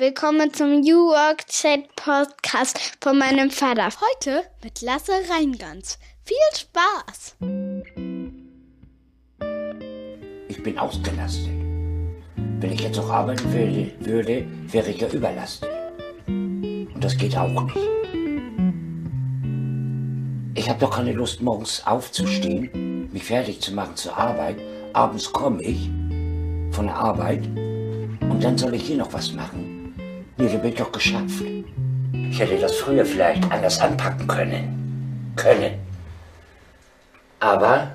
Willkommen zum New Work Chat Podcast von meinem Vater. Heute mit Lasse Reingans. Viel Spaß! Ich bin ausgelastet. Wenn ich jetzt auch arbeiten würde, würde wäre ich ja überlastet. Und das geht auch nicht. Ich habe doch keine Lust, morgens aufzustehen, mich fertig zu machen zur Arbeit. Abends komme ich von der Arbeit und dann soll ich hier noch was machen. Bin ich doch geschafft. Ich hätte das früher vielleicht anders anpacken können. Können. Aber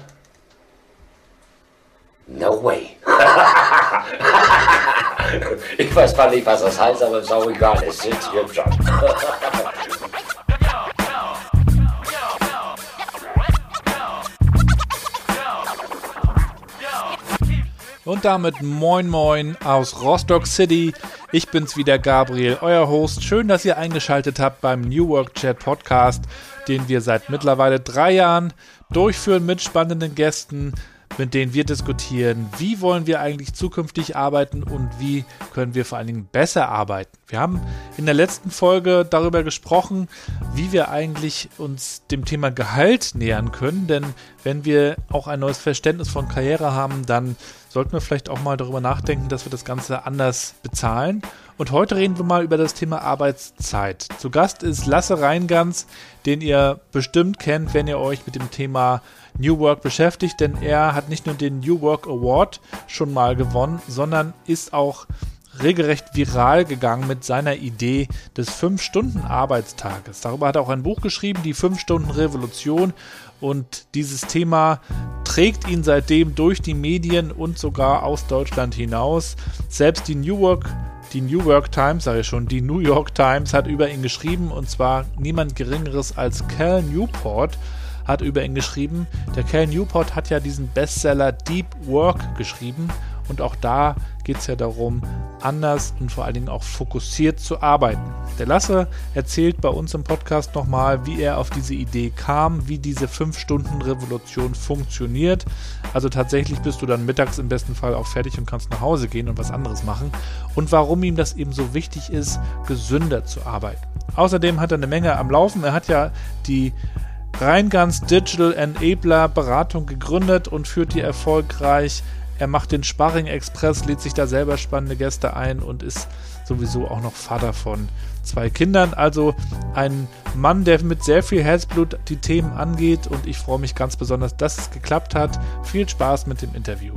no way. ich weiß zwar nicht, was das heißt, aber ist auch egal. Es sitzt hier schon. Und damit moin moin aus Rostock City. Ich bin's wieder, Gabriel, euer Host. Schön, dass ihr eingeschaltet habt beim New Work Chat Podcast, den wir seit mittlerweile drei Jahren durchführen mit spannenden Gästen, mit denen wir diskutieren, wie wollen wir eigentlich zukünftig arbeiten und wie können wir vor allen Dingen besser arbeiten. Wir haben in der letzten Folge darüber gesprochen, wie wir eigentlich uns dem Thema Gehalt nähern können, denn wenn wir auch ein neues Verständnis von Karriere haben, dann sollten wir vielleicht auch mal darüber nachdenken, dass wir das Ganze anders bezahlen. Und heute reden wir mal über das Thema Arbeitszeit. Zu Gast ist Lasse Reingans, den ihr bestimmt kennt, wenn ihr euch mit dem Thema New Work beschäftigt, denn er hat nicht nur den New Work Award schon mal gewonnen, sondern ist auch regelrecht viral gegangen mit seiner Idee des 5-Stunden-Arbeitstages. Darüber hat er auch ein Buch geschrieben, die 5-Stunden-Revolution. Und dieses Thema trägt ihn seitdem durch die Medien und sogar aus Deutschland hinaus. Selbst die New Work die New York Times, sage ich schon, die New York Times hat über ihn geschrieben und zwar niemand Geringeres als Cal Newport hat über ihn geschrieben. Der Cal Newport hat ja diesen Bestseller Deep Work geschrieben und auch da geht es ja darum, anders und vor allen Dingen auch fokussiert zu arbeiten. Der Lasse erzählt bei uns im Podcast nochmal, wie er auf diese Idee kam, wie diese 5-Stunden-Revolution funktioniert. Also tatsächlich bist du dann mittags im besten Fall auch fertig und kannst nach Hause gehen und was anderes machen. Und warum ihm das eben so wichtig ist, gesünder zu arbeiten. Außerdem hat er eine Menge am Laufen. Er hat ja die Reingans Digital Enabler Beratung gegründet und führt die erfolgreich. Er macht den Sparring Express, lädt sich da selber spannende Gäste ein und ist sowieso auch noch Vater von zwei Kindern. Also ein Mann, der mit sehr viel Herzblut die Themen angeht und ich freue mich ganz besonders, dass es geklappt hat. Viel Spaß mit dem Interview.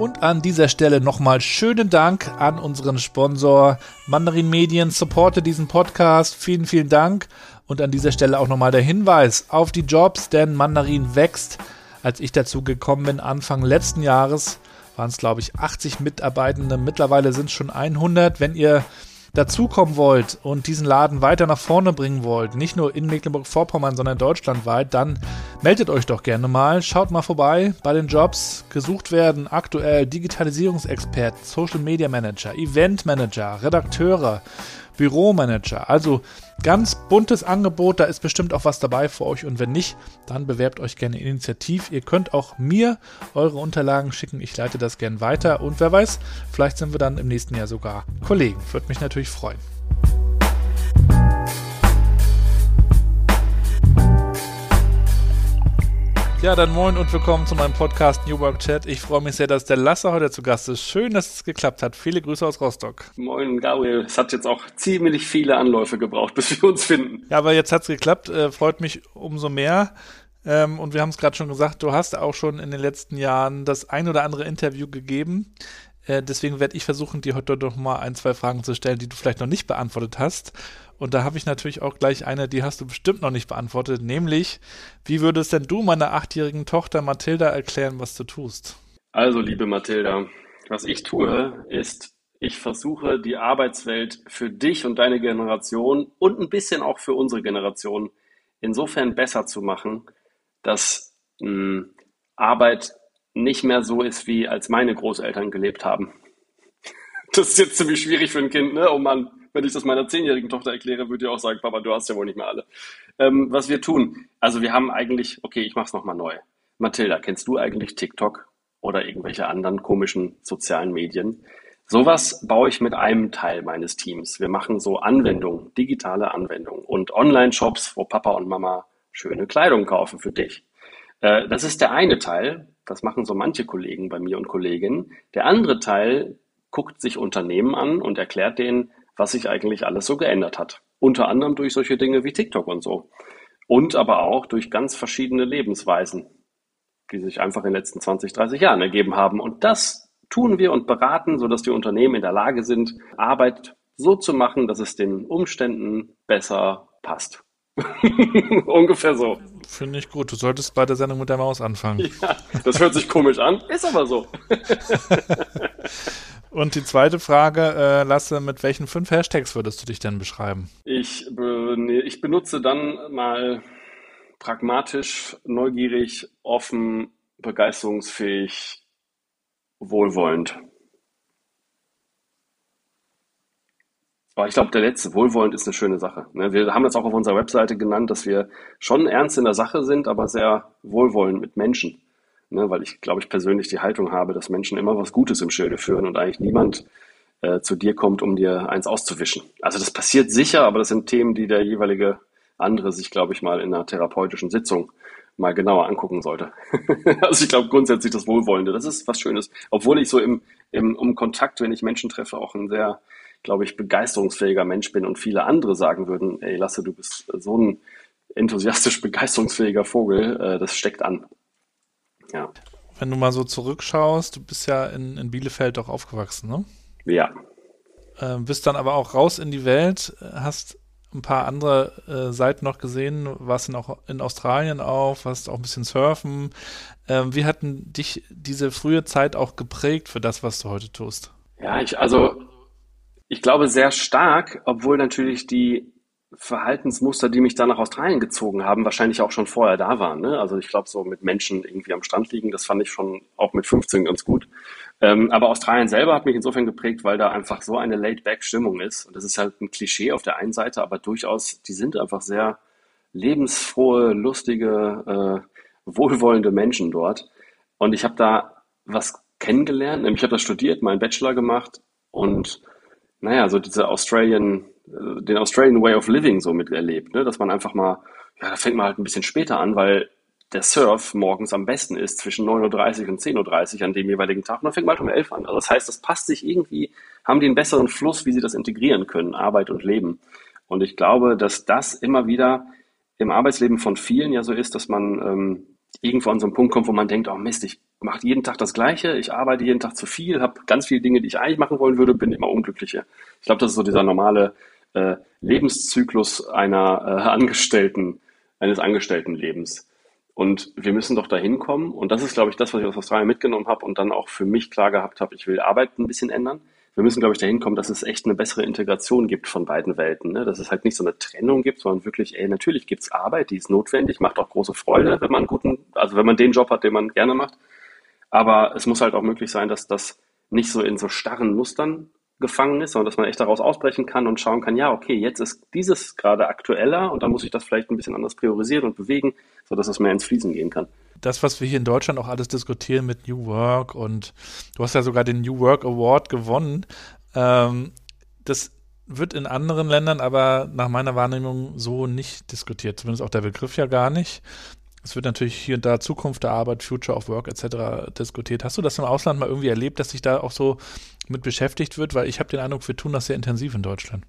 Und an dieser Stelle nochmal schönen Dank an unseren Sponsor Mandarin Medien. Supporte diesen Podcast. Vielen, vielen Dank. Und an dieser Stelle auch nochmal der Hinweis auf die Jobs, denn Mandarin wächst. Als ich dazu gekommen bin, Anfang letzten Jahres, waren es, glaube ich, 80 Mitarbeitende. Mittlerweile sind es schon 100. Wenn ihr dazukommen wollt und diesen Laden weiter nach vorne bringen wollt, nicht nur in Mecklenburg-Vorpommern, sondern deutschlandweit, dann meldet euch doch gerne mal. Schaut mal vorbei bei den Jobs. Gesucht werden aktuell Digitalisierungsexperten, Social Media Manager, Event Manager, Redakteure, Büromanager. Also ganz buntes Angebot, da ist bestimmt auch was dabei für euch und wenn nicht, dann bewerbt euch gerne initiativ. Ihr könnt auch mir eure Unterlagen schicken, ich leite das gerne weiter und wer weiß, vielleicht sind wir dann im nächsten Jahr sogar Kollegen. Würde mich natürlich freuen. Ja, dann moin und willkommen zu meinem Podcast New Work Chat. Ich freue mich sehr, dass der Lasse heute zu Gast ist. Schön, dass es geklappt hat. Viele Grüße aus Rostock. Moin, Gabriel. Es hat jetzt auch ziemlich viele Anläufe gebraucht, bis wir uns finden. Ja, aber jetzt hat es geklappt. Äh, freut mich umso mehr. Ähm, und wir haben es gerade schon gesagt, du hast auch schon in den letzten Jahren das ein oder andere Interview gegeben. Äh, deswegen werde ich versuchen, dir heute noch mal ein, zwei Fragen zu stellen, die du vielleicht noch nicht beantwortet hast. Und da habe ich natürlich auch gleich eine, die hast du bestimmt noch nicht beantwortet, nämlich, wie würdest denn du meiner achtjährigen Tochter Mathilda erklären, was du tust? Also, liebe Mathilda, was ich tue, ist, ich versuche die Arbeitswelt für dich und deine Generation und ein bisschen auch für unsere Generation insofern besser zu machen, dass mh, hm, Arbeit nicht mehr so ist, wie als meine Großeltern gelebt haben. Das ist jetzt ziemlich schwierig für ein Kind, ne? Oh Mann, wenn ich das meiner zehnjährigen Tochter erkläre, würde ich auch sagen, Papa, du hast ja wohl nicht mehr alle. Ähm, was wir tun, also wir haben eigentlich, okay, ich mache es nochmal neu. Mathilda, kennst du eigentlich TikTok oder irgendwelche anderen komischen sozialen Medien? Sowas baue ich mit einem Teil meines Teams. Wir machen so Anwendungen, digitale Anwendungen und Online-Shops, wo Papa und Mama schöne Kleidung kaufen für dich. Äh, das ist der eine Teil. Das machen so manche Kollegen bei mir und Kolleginnen. Der andere Teil guckt sich Unternehmen an und erklärt denen, was sich eigentlich alles so geändert hat. Unter anderem durch solche Dinge wie TikTok und so. Und aber auch durch ganz verschiedene Lebensweisen, die sich einfach in den letzten 20, 30 Jahren ergeben haben. Und das tun wir und beraten, sodass die Unternehmen in der Lage sind, Arbeit so zu machen, dass es den Umständen besser passt. Ungefähr so. Finde ich gut. Du solltest bei der Sendung mit der Maus anfangen. Ja, das hört sich komisch an, ist aber so. Und die zweite Frage, äh, Lasse, mit welchen fünf Hashtags würdest du dich denn beschreiben? Ich, nee, ich benutze dann mal pragmatisch, neugierig, offen, begeisterungsfähig, wohlwollend. Aber ich glaube, der letzte, wohlwollend, ist eine schöne Sache. Ne? Wir haben das auch auf unserer Webseite genannt, dass wir schon ernst in der Sache sind, aber sehr wohlwollend mit Menschen. Ne? Weil ich, glaube ich, persönlich die Haltung habe, dass Menschen immer was Gutes im Schilde führen und eigentlich niemand äh, zu dir kommt, um dir eins auszuwischen. Also das passiert sicher, aber das sind Themen, die der jeweilige andere sich, glaube ich, mal in einer therapeutischen Sitzung mal genauer angucken sollte. also ich glaube grundsätzlich das Wohlwollende, das ist was Schönes. Obwohl ich so im, im um Kontakt, wenn ich Menschen treffe, auch ein sehr, glaube ich, begeisterungsfähiger Mensch bin und viele andere sagen würden, ey Lasse, du bist so ein enthusiastisch begeisterungsfähiger Vogel, äh, das steckt an. Ja. Wenn du mal so zurückschaust, du bist ja in, in Bielefeld auch aufgewachsen, ne? Ja. Äh, bist dann aber auch raus in die Welt, hast ein paar andere äh, Seiten noch gesehen, warst dann auch in Australien auf, warst auch ein bisschen surfen. Ähm, wie hatten dich diese frühe Zeit auch geprägt für das, was du heute tust? Ja, ich, also ich glaube sehr stark, obwohl natürlich die Verhaltensmuster, die mich da nach Australien gezogen haben, wahrscheinlich auch schon vorher da waren. Ne? Also ich glaube, so mit Menschen irgendwie am Strand liegen, das fand ich schon auch mit 15 ganz gut. Ähm, aber Australien selber hat mich insofern geprägt, weil da einfach so eine Laid-Back-Stimmung ist. Und das ist halt ein Klischee auf der einen Seite, aber durchaus, die sind einfach sehr lebensfrohe, lustige, äh, wohlwollende Menschen dort. Und ich habe da was kennengelernt, nämlich ich habe das studiert, meinen Bachelor gemacht und naja, so diese Australian, den Australian Way of Living so miterlebt, ne? dass man einfach mal, ja, da fängt man halt ein bisschen später an, weil der Surf morgens am besten ist zwischen 9.30 Uhr und 10.30 Uhr an dem jeweiligen Tag. Und dann fängt man halt um 11 Uhr an. Also das heißt, das passt sich irgendwie, haben die einen besseren Fluss, wie sie das integrieren können, Arbeit und Leben. Und ich glaube, dass das immer wieder im Arbeitsleben von vielen ja so ist, dass man ähm, irgendwo an so einen Punkt kommt, wo man denkt, oh Mist, ich mache jeden Tag das Gleiche, ich arbeite jeden Tag zu viel, habe ganz viele Dinge, die ich eigentlich machen wollen würde, bin immer unglücklicher. Ich glaube, das ist so dieser normale äh, Lebenszyklus einer äh, Angestellten, eines Angestelltenlebens. Und wir müssen doch dahin kommen. Und das ist, glaube ich, das, was ich aus Australien mitgenommen habe und dann auch für mich klar gehabt habe, ich will Arbeit ein bisschen ändern. Wir müssen, glaube ich, dahin kommen, dass es echt eine bessere Integration gibt von beiden Welten. Ne? Dass es halt nicht so eine Trennung gibt, sondern wirklich, ey, natürlich gibt's Arbeit, die ist notwendig, macht auch große Freude, wenn man guten, also wenn man den Job hat, den man gerne macht. Aber es muss halt auch möglich sein, dass das nicht so in so starren Mustern gefangen ist, sondern dass man echt daraus ausbrechen kann und schauen kann, ja, okay, jetzt ist dieses gerade aktueller und dann muss ich das vielleicht ein bisschen anders priorisieren und bewegen, sodass es mehr ins Fließen gehen kann. Das, was wir hier in Deutschland auch alles diskutieren mit New Work und du hast ja sogar den New Work Award gewonnen, ähm, das wird in anderen Ländern aber nach meiner Wahrnehmung so nicht diskutiert, zumindest auch der Begriff ja gar nicht. Es wird natürlich hier und da Zukunft der Arbeit, Future of Work etc. diskutiert. Hast du das im Ausland mal irgendwie erlebt, dass sich da auch so mit beschäftigt wird? Weil ich habe den Eindruck, wir tun das sehr intensiv in Deutschland.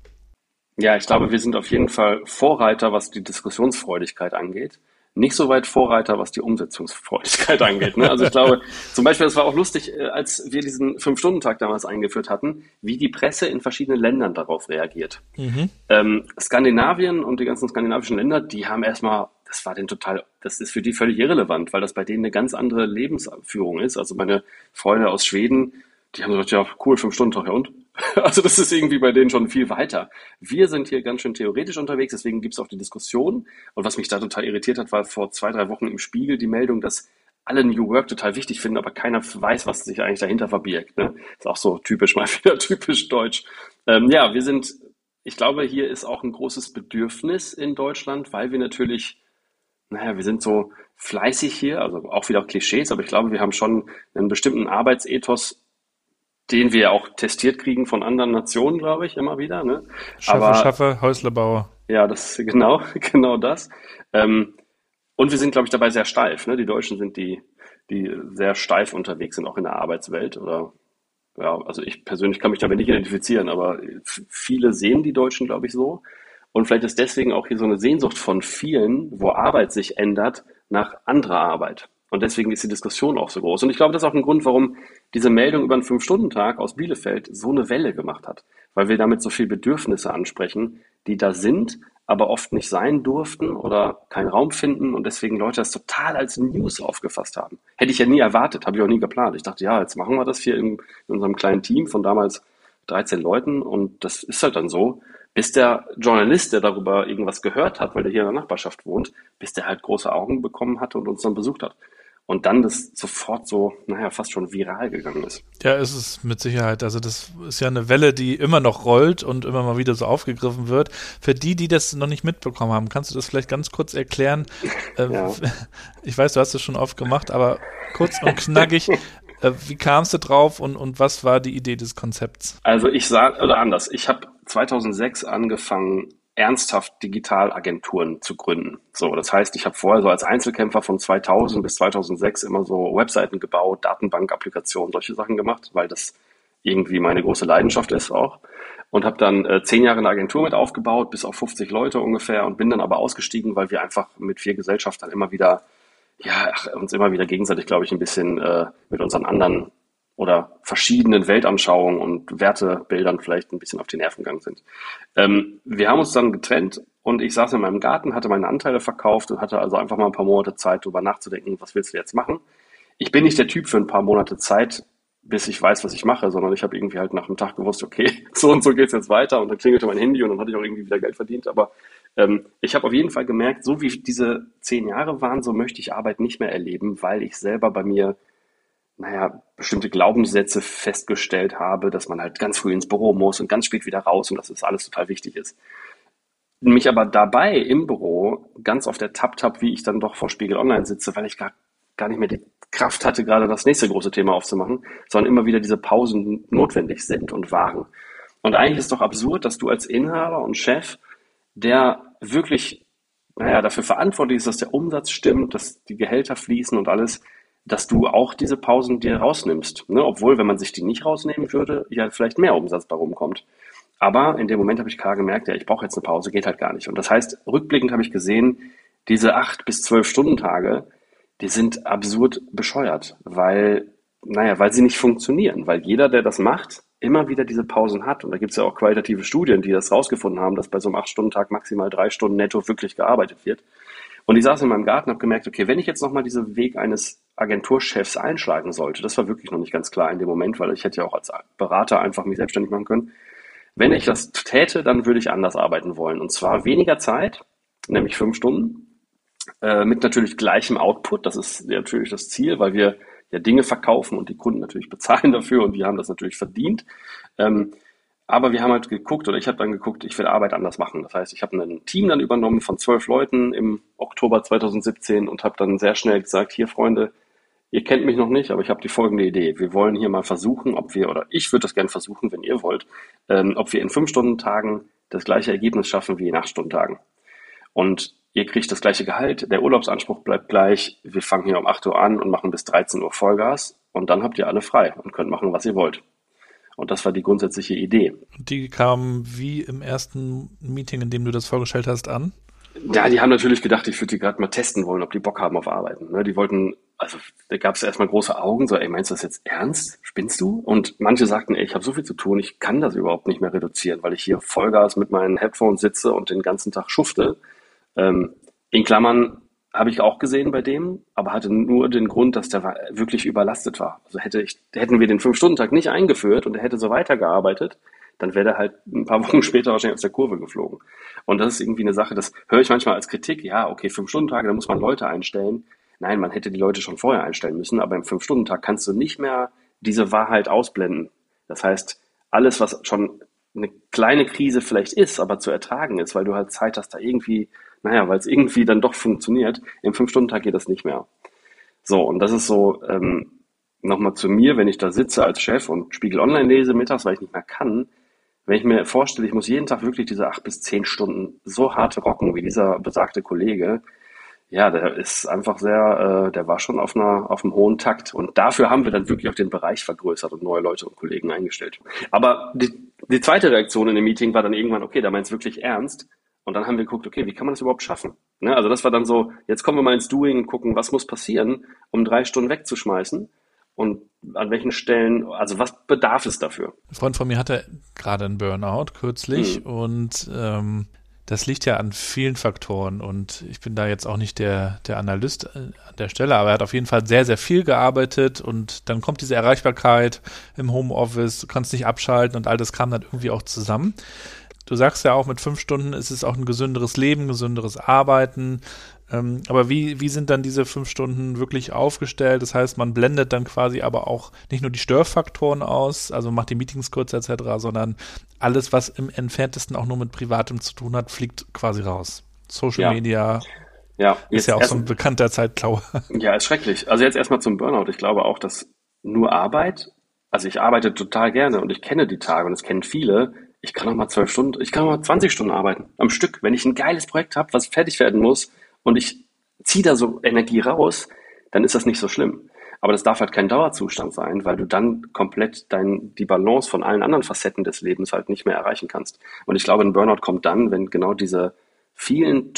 Ja, ich glaube, wir sind auf jeden Fall Vorreiter, was die Diskussionsfreudigkeit angeht. Nicht so weit Vorreiter, was die Umsetzungsfreudigkeit angeht. Ne? Also ich glaube, zum Beispiel, es war auch lustig, äh, als wir diesen Fünf-Stunden-Tag damals eingeführt hatten, wie die Presse in verschiedenen Ländern darauf reagiert. Mhm. Ähm, Skandinavien und die ganzen skandinavischen Länder, die haben erstmal das war denn total, das ist für die völlig irrelevant, weil das bei denen eine ganz andere Lebensführung ist. Also meine Freunde aus Schweden, die haben gesagt, ja, cool, fünf Stunden Tag, ja und? Also das ist irgendwie bei denen schon viel weiter. Wir sind hier ganz schön theoretisch unterwegs, deswegen gibt es auch die Diskussion. Und was mich da total irritiert hat, war vor zwei, drei Wochen im Spiegel die Meldung, dass alle New Work total wichtig finden, aber keiner weiß, was sich eigentlich dahinter verbirgt. Ne? Ist auch so typisch, mal wieder typisch deutsch. Ähm, ja, wir sind, ich glaube, hier ist auch ein großes Bedürfnis in Deutschland, weil wir natürlich naja, wir sind so fleißig hier, also auch wieder Klischees, aber ich glaube, wir haben schon einen bestimmten Arbeitsethos, den wir auch testiert kriegen von anderen Nationen, glaube ich, immer wieder. Ne? Schaffe, aber, schaffe, Häuslebauer. Ja, das genau, genau das. Ähm, und wir sind, glaube ich, dabei sehr steif. Ne? Die Deutschen sind die, die sehr steif unterwegs sind, auch in der Arbeitswelt. Oder ja, also ich persönlich kann mich damit nicht identifizieren, aber viele sehen die Deutschen, glaube ich, so. Und vielleicht ist deswegen auch hier so eine Sehnsucht von vielen, wo Arbeit sich ändert, nach anderer Arbeit. Und deswegen ist die Diskussion auch so groß. Und ich glaube, das ist auch ein Grund, warum diese Meldung über einen Fünf-Stunden-Tag aus Bielefeld so eine Welle gemacht hat. Weil wir damit so viele Bedürfnisse ansprechen, die da sind, aber oft nicht sein durften oder keinen Raum finden und deswegen Leute das total als News aufgefasst haben. Hätte ich ja nie erwartet, habe ich auch nie geplant. Ich dachte, ja, jetzt machen wir das hier in, in unserem kleinen Team von damals 13 Leuten und das ist halt dann so bis der Journalist, der darüber irgendwas gehört hat, weil der hier in der Nachbarschaft wohnt, bis der halt große Augen bekommen hatte und uns dann besucht hat. Und dann das sofort so, naja, fast schon viral gegangen ist. Ja, ist es mit Sicherheit. Also das ist ja eine Welle, die immer noch rollt und immer mal wieder so aufgegriffen wird. Für die, die das noch nicht mitbekommen haben, kannst du das vielleicht ganz kurz erklären? Äh, ja. Ich weiß, du hast es schon oft gemacht, aber kurz und knackig, äh, wie kamst du drauf und, und was war die Idee des Konzepts? Also ich sage, oder anders, ich habe 2006 angefangen, ernsthaft Digitalagenturen zu gründen. So, das heißt, ich habe vorher so als Einzelkämpfer von 2000 bis 2006 immer so Webseiten gebaut, Datenbank-Applikationen, solche Sachen gemacht, weil das irgendwie meine große Leidenschaft ist auch. Und habe dann äh, zehn Jahre eine Agentur mit aufgebaut, bis auf 50 Leute ungefähr und bin dann aber ausgestiegen, weil wir einfach mit vier Gesellschaftern immer wieder ja, ach, uns immer wieder gegenseitig, glaube ich, ein bisschen äh, mit unseren anderen oder verschiedenen Weltanschauungen und Wertebildern vielleicht ein bisschen auf die Nerven gegangen sind. Ähm, wir haben uns dann getrennt und ich saß in meinem Garten, hatte meine Anteile verkauft und hatte also einfach mal ein paar Monate Zeit, darüber nachzudenken, was willst du jetzt machen. Ich bin nicht der Typ für ein paar Monate Zeit, bis ich weiß, was ich mache, sondern ich habe irgendwie halt nach einem Tag gewusst, okay, so und so geht's jetzt weiter und dann klingelte mein Handy und dann hatte ich auch irgendwie wieder Geld verdient. Aber ähm, ich habe auf jeden Fall gemerkt, so wie diese zehn Jahre waren, so möchte ich Arbeit nicht mehr erleben, weil ich selber bei mir, naja, bestimmte Glaubenssätze festgestellt habe, dass man halt ganz früh ins Büro muss und ganz spät wieder raus und dass das alles total wichtig ist. Mich aber dabei im Büro ganz auf der Tap-Tap, wie ich dann doch vor Spiegel Online sitze, weil ich gar, gar nicht mehr die Kraft hatte, gerade das nächste große Thema aufzumachen, sondern immer wieder diese Pausen notwendig sind und waren. Und eigentlich ist doch absurd, dass du als Inhaber und Chef der wirklich, naja, dafür verantwortlich ist, dass der Umsatz stimmt, dass die Gehälter fließen und alles, dass du auch diese Pausen dir rausnimmst. Ne? Obwohl, wenn man sich die nicht rausnehmen würde, ja vielleicht mehr Umsatz bei rumkommt. Aber in dem Moment habe ich klar gemerkt, ja, ich brauche jetzt eine Pause, geht halt gar nicht. Und das heißt, rückblickend habe ich gesehen, diese acht bis zwölf Stunden Tage, die sind absurd bescheuert, weil, naja, weil sie nicht funktionieren. Weil jeder, der das macht, immer wieder diese Pausen hat. Und da gibt es ja auch qualitative Studien, die das rausgefunden haben, dass bei so einem 8-Stunden-Tag maximal drei Stunden netto wirklich gearbeitet wird. Und ich saß in meinem Garten und habe gemerkt, okay, wenn ich jetzt nochmal diesen Weg eines Agenturchefs einschlagen sollte, das war wirklich noch nicht ganz klar in dem Moment, weil ich hätte ja auch als Berater einfach mich selbstständig machen können. Wenn ich das täte, dann würde ich anders arbeiten wollen. Und zwar weniger Zeit, nämlich fünf Stunden, äh, mit natürlich gleichem Output. Das ist natürlich das Ziel, weil wir ja Dinge verkaufen und die Kunden natürlich bezahlen dafür und die haben das natürlich verdient. Ähm, aber wir haben halt geguckt, oder ich habe dann geguckt, ich will Arbeit anders machen. Das heißt, ich habe ein Team dann übernommen von zwölf Leuten im Oktober 2017 und habe dann sehr schnell gesagt, hier Freunde, ihr kennt mich noch nicht, aber ich habe die folgende Idee. Wir wollen hier mal versuchen, ob wir, oder ich würde das gerne versuchen, wenn ihr wollt, ähm, ob wir in fünf Stunden Tagen das gleiche Ergebnis schaffen wie in acht Stunden Tagen. Und ihr kriegt das gleiche Gehalt, der Urlaubsanspruch bleibt gleich, wir fangen hier um 8 Uhr an und machen bis 13 Uhr Vollgas und dann habt ihr alle frei und könnt machen, was ihr wollt. Und das war die grundsätzliche Idee. Die kam wie im ersten Meeting, in dem du das vorgestellt hast, an? Ja, die haben natürlich gedacht, ich würde die gerade mal testen wollen, ob die Bock haben auf Arbeiten. Ne? Die wollten, also da gab es erstmal große Augen, so, ey, meinst du das jetzt ernst? Spinnst du? Und manche sagten, ey, ich habe so viel zu tun, ich kann das überhaupt nicht mehr reduzieren, weil ich hier Vollgas mit meinen Headphones sitze und den ganzen Tag schufte. Ähm, in Klammern habe ich auch gesehen bei dem, aber hatte nur den Grund, dass der wirklich überlastet war. Also hätte ich, hätten wir den Fünf-Stunden-Tag nicht eingeführt und er hätte so weitergearbeitet, dann wäre er halt ein paar Wochen später wahrscheinlich aus der Kurve geflogen. Und das ist irgendwie eine Sache, das höre ich manchmal als Kritik. Ja, okay, Fünf-Stunden-Tage, da muss man Leute einstellen. Nein, man hätte die Leute schon vorher einstellen müssen, aber im Fünf-Stunden-Tag kannst du nicht mehr diese Wahrheit ausblenden. Das heißt, alles, was schon eine kleine Krise vielleicht ist, aber zu ertragen ist, weil du halt Zeit hast, da irgendwie naja, weil es irgendwie dann doch funktioniert. Im Fünf-Stunden-Tag geht das nicht mehr. So, und das ist so, ähm, nochmal zu mir, wenn ich da sitze als Chef und Spiegel Online lese mittags, weil ich nicht mehr kann, wenn ich mir vorstelle, ich muss jeden Tag wirklich diese acht bis zehn Stunden so hart rocken wie dieser besagte Kollege, ja, der ist einfach sehr, äh, der war schon auf einer, auf einem hohen Takt. Und dafür haben wir dann wirklich auch den Bereich vergrößert und neue Leute und Kollegen eingestellt. Aber die, die zweite Reaktion in dem Meeting war dann irgendwann, okay, da meint es wirklich ernst. Und dann haben wir geguckt, okay, wie kann man das überhaupt schaffen? Ne? Also das war dann so, jetzt kommen wir mal ins Doing und gucken, was muss passieren, um drei Stunden wegzuschmeißen und an welchen Stellen, also was bedarf es dafür? Ein Freund von mir hatte gerade einen Burnout kürzlich hm. und ähm, das liegt ja an vielen Faktoren und ich bin da jetzt auch nicht der, der Analyst äh, an der Stelle, aber er hat auf jeden Fall sehr, sehr viel gearbeitet und dann kommt diese Erreichbarkeit im Homeoffice, du kannst nicht abschalten und all das kam dann irgendwie auch zusammen. Du sagst ja auch, mit fünf Stunden ist es auch ein gesünderes Leben, gesünderes Arbeiten. Ähm, aber wie, wie sind dann diese fünf Stunden wirklich aufgestellt? Das heißt, man blendet dann quasi aber auch nicht nur die Störfaktoren aus, also macht die Meetings kurz etc., sondern alles, was im entferntesten auch nur mit Privatem zu tun hat, fliegt quasi raus. Social ja. Media ja, ist ja auch so ein bekannter Zeitklau. Ja, ist schrecklich. Also jetzt erstmal zum Burnout. Ich glaube auch, dass nur Arbeit, also ich arbeite total gerne und ich kenne die Tage und es kennen viele, ich kann auch mal zwölf Stunden, ich kann auch mal 20 Stunden arbeiten am Stück. Wenn ich ein geiles Projekt habe, was fertig werden muss, und ich ziehe da so Energie raus, dann ist das nicht so schlimm. Aber das darf halt kein Dauerzustand sein, weil du dann komplett dein, die Balance von allen anderen Facetten des Lebens halt nicht mehr erreichen kannst. Und ich glaube, ein Burnout kommt dann, wenn genau diese vielen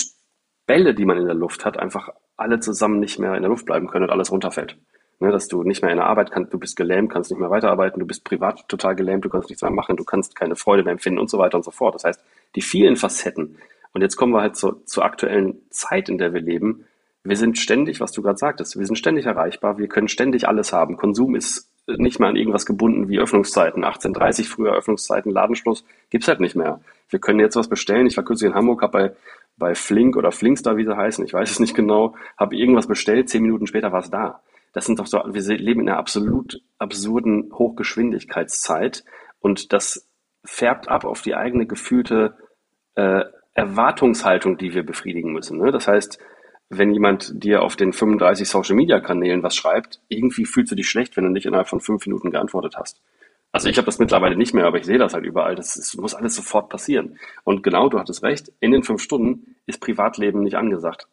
Bälle, die man in der Luft hat, einfach alle zusammen nicht mehr in der Luft bleiben können und alles runterfällt. Ne, dass du nicht mehr in der Arbeit kannst, du bist gelähmt, kannst nicht mehr weiterarbeiten, du bist privat total gelähmt, du kannst nichts mehr machen, du kannst keine Freude mehr empfinden und so weiter und so fort. Das heißt, die vielen Facetten, und jetzt kommen wir halt zur, zur aktuellen Zeit, in der wir leben. Wir sind ständig, was du gerade sagtest, wir sind ständig erreichbar, wir können ständig alles haben. Konsum ist nicht mehr an irgendwas gebunden wie Öffnungszeiten. 18.30 früher Öffnungszeiten, Ladenschluss, gibt's halt nicht mehr. Wir können jetzt was bestellen. Ich war kürzlich in Hamburg, habe bei, bei Flink oder Flinkstar, wie sie heißen, ich weiß es nicht genau, habe irgendwas bestellt, zehn Minuten später war es da. Das sind doch so, wir leben in einer absolut absurden Hochgeschwindigkeitszeit und das färbt ab auf die eigene gefühlte äh, Erwartungshaltung, die wir befriedigen müssen. Ne? Das heißt, wenn jemand dir auf den 35 Social Media Kanälen was schreibt, irgendwie fühlst du dich schlecht, wenn du nicht innerhalb von fünf Minuten geantwortet hast. Also ich habe das mittlerweile nicht mehr, aber ich sehe das halt überall. Das ist, muss alles sofort passieren. Und genau, du hattest recht, in den fünf Stunden ist Privatleben nicht angesagt.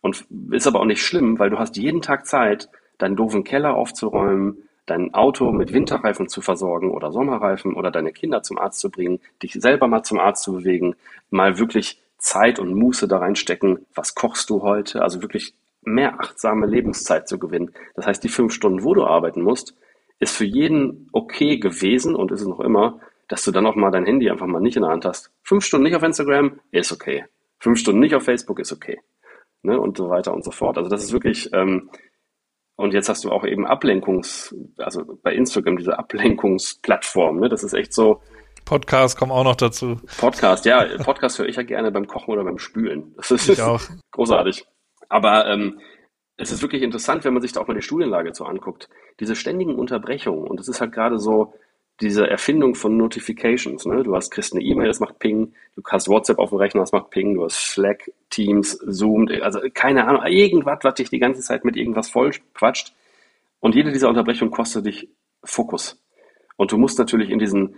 Und ist aber auch nicht schlimm, weil du hast jeden Tag Zeit, deinen doofen Keller aufzuräumen, dein Auto mit Winterreifen zu versorgen oder Sommerreifen oder deine Kinder zum Arzt zu bringen, dich selber mal zum Arzt zu bewegen, mal wirklich Zeit und Muße da reinstecken, was kochst du heute, also wirklich mehr achtsame Lebenszeit zu gewinnen. Das heißt, die fünf Stunden, wo du arbeiten musst, ist für jeden okay gewesen und ist es noch immer, dass du dann auch mal dein Handy einfach mal nicht in der Hand hast. Fünf Stunden nicht auf Instagram ist okay. Fünf Stunden nicht auf Facebook ist okay. Ne? Und so weiter und so fort. Also das ist wirklich, ähm, und jetzt hast du auch eben Ablenkungs, also bei Instagram diese Ablenkungsplattform, ne? Das ist echt so. Podcast kommen auch noch dazu. Podcast, ja, Podcast höre ich ja gerne beim Kochen oder beim Spülen. Das ist, ich auch. großartig. Aber ähm, es ist wirklich interessant, wenn man sich da auch mal die Studienlage so anguckt. Diese ständigen Unterbrechungen, und das ist halt gerade so, diese Erfindung von Notifications. Ne? Du hast, kriegst eine E-Mail, das macht Ping, du hast WhatsApp auf dem Rechner, das macht Ping, du hast Slack, Teams, Zoom, also keine Ahnung, irgendwas, was dich die ganze Zeit mit irgendwas voll quatscht. Und jede dieser Unterbrechungen kostet dich Fokus. Und du musst natürlich in diesen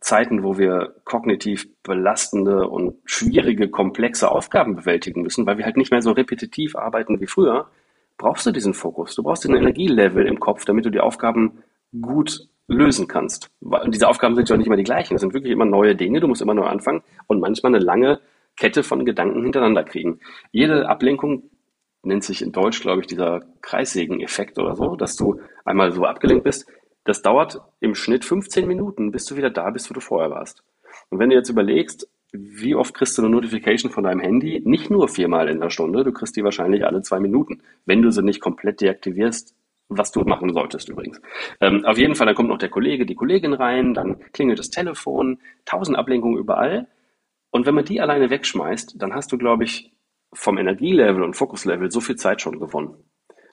Zeiten, wo wir kognitiv belastende und schwierige, komplexe Aufgaben bewältigen müssen, weil wir halt nicht mehr so repetitiv arbeiten wie früher, brauchst du diesen Fokus. Du brauchst den Energielevel im Kopf, damit du die Aufgaben gut lösen kannst. Und diese Aufgaben sind ja nicht immer die gleichen. Es sind wirklich immer neue Dinge. Du musst immer neu anfangen und manchmal eine lange Kette von Gedanken hintereinander kriegen. Jede Ablenkung nennt sich in Deutsch, glaube ich, dieser Kreissägen-Effekt oder so, dass du einmal so abgelenkt bist. Das dauert im Schnitt 15 Minuten, bis du wieder da bist, wo du vorher warst. Und wenn du jetzt überlegst, wie oft kriegst du eine Notification von deinem Handy? Nicht nur viermal in der Stunde, du kriegst die wahrscheinlich alle zwei Minuten. Wenn du sie nicht komplett deaktivierst, was du machen solltest übrigens. Ähm, auf jeden Fall, dann kommt noch der Kollege, die Kollegin rein, dann klingelt das Telefon, tausend Ablenkungen überall. Und wenn man die alleine wegschmeißt, dann hast du, glaube ich, vom Energielevel und Fokuslevel so viel Zeit schon gewonnen.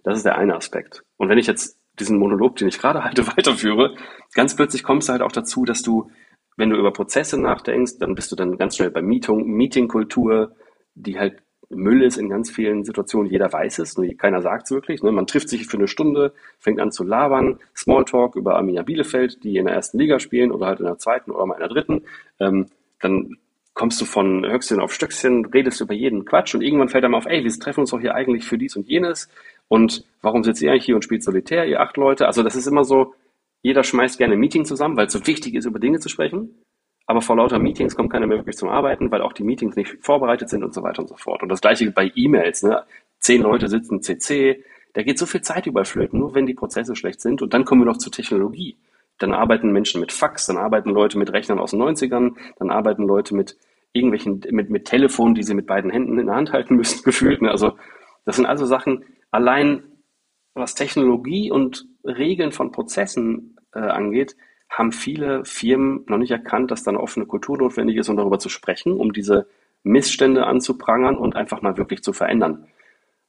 Das ist der eine Aspekt. Und wenn ich jetzt diesen Monolog, den ich gerade halte, weiterführe, ganz plötzlich kommst du halt auch dazu, dass du, wenn du über Prozesse nachdenkst, dann bist du dann ganz schnell bei Meeting, Meetingkultur, die halt Müll ist in ganz vielen Situationen, jeder weiß es, nur keiner sagt es wirklich. Ne? Man trifft sich für eine Stunde, fängt an zu labern, Smalltalk über Arminia Bielefeld, die in der ersten Liga spielen oder halt in der zweiten oder mal in der dritten. Ähm, dann kommst du von Höchstchen auf Stöckchen, redest über jeden Quatsch und irgendwann fällt einem auf, ey, wir treffen uns doch hier eigentlich für dies und jenes und warum sitzt ihr eigentlich hier und spielt Solitär, ihr acht Leute? Also das ist immer so, jeder schmeißt gerne ein Meeting zusammen, weil es so wichtig ist, über Dinge zu sprechen. Aber vor lauter Meetings kommt keiner mehr wirklich zum Arbeiten, weil auch die Meetings nicht vorbereitet sind und so weiter und so fort. Und das gleiche bei E-Mails. Ne? Zehn Leute sitzen CC, da geht so viel Zeit überall flöten, nur wenn die Prozesse schlecht sind. Und dann kommen wir noch zur Technologie. Dann arbeiten Menschen mit Fax, dann arbeiten Leute mit Rechnern aus den 90ern, dann arbeiten Leute mit irgendwelchen, mit, mit Telefonen, die sie mit beiden Händen in der Hand halten müssen, gefühlt. Ne? Also das sind also Sachen, allein was Technologie und Regeln von Prozessen äh, angeht, haben viele Firmen noch nicht erkannt, dass da eine offene Kultur notwendig ist, um darüber zu sprechen, um diese Missstände anzuprangern und einfach mal wirklich zu verändern.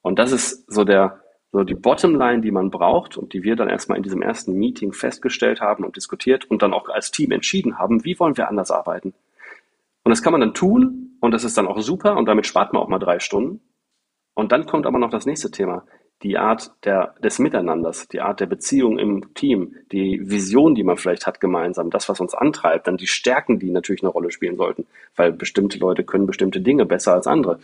Und das ist so der, so die Bottomline, die man braucht und die wir dann erstmal in diesem ersten Meeting festgestellt haben und diskutiert und dann auch als Team entschieden haben, wie wollen wir anders arbeiten. Und das kann man dann tun und das ist dann auch super und damit spart man auch mal drei Stunden. Und dann kommt aber noch das nächste Thema die Art der, des Miteinanders, die Art der Beziehung im Team, die Vision, die man vielleicht hat gemeinsam, das, was uns antreibt, dann die Stärken, die natürlich eine Rolle spielen sollten, weil bestimmte Leute können bestimmte Dinge besser als andere.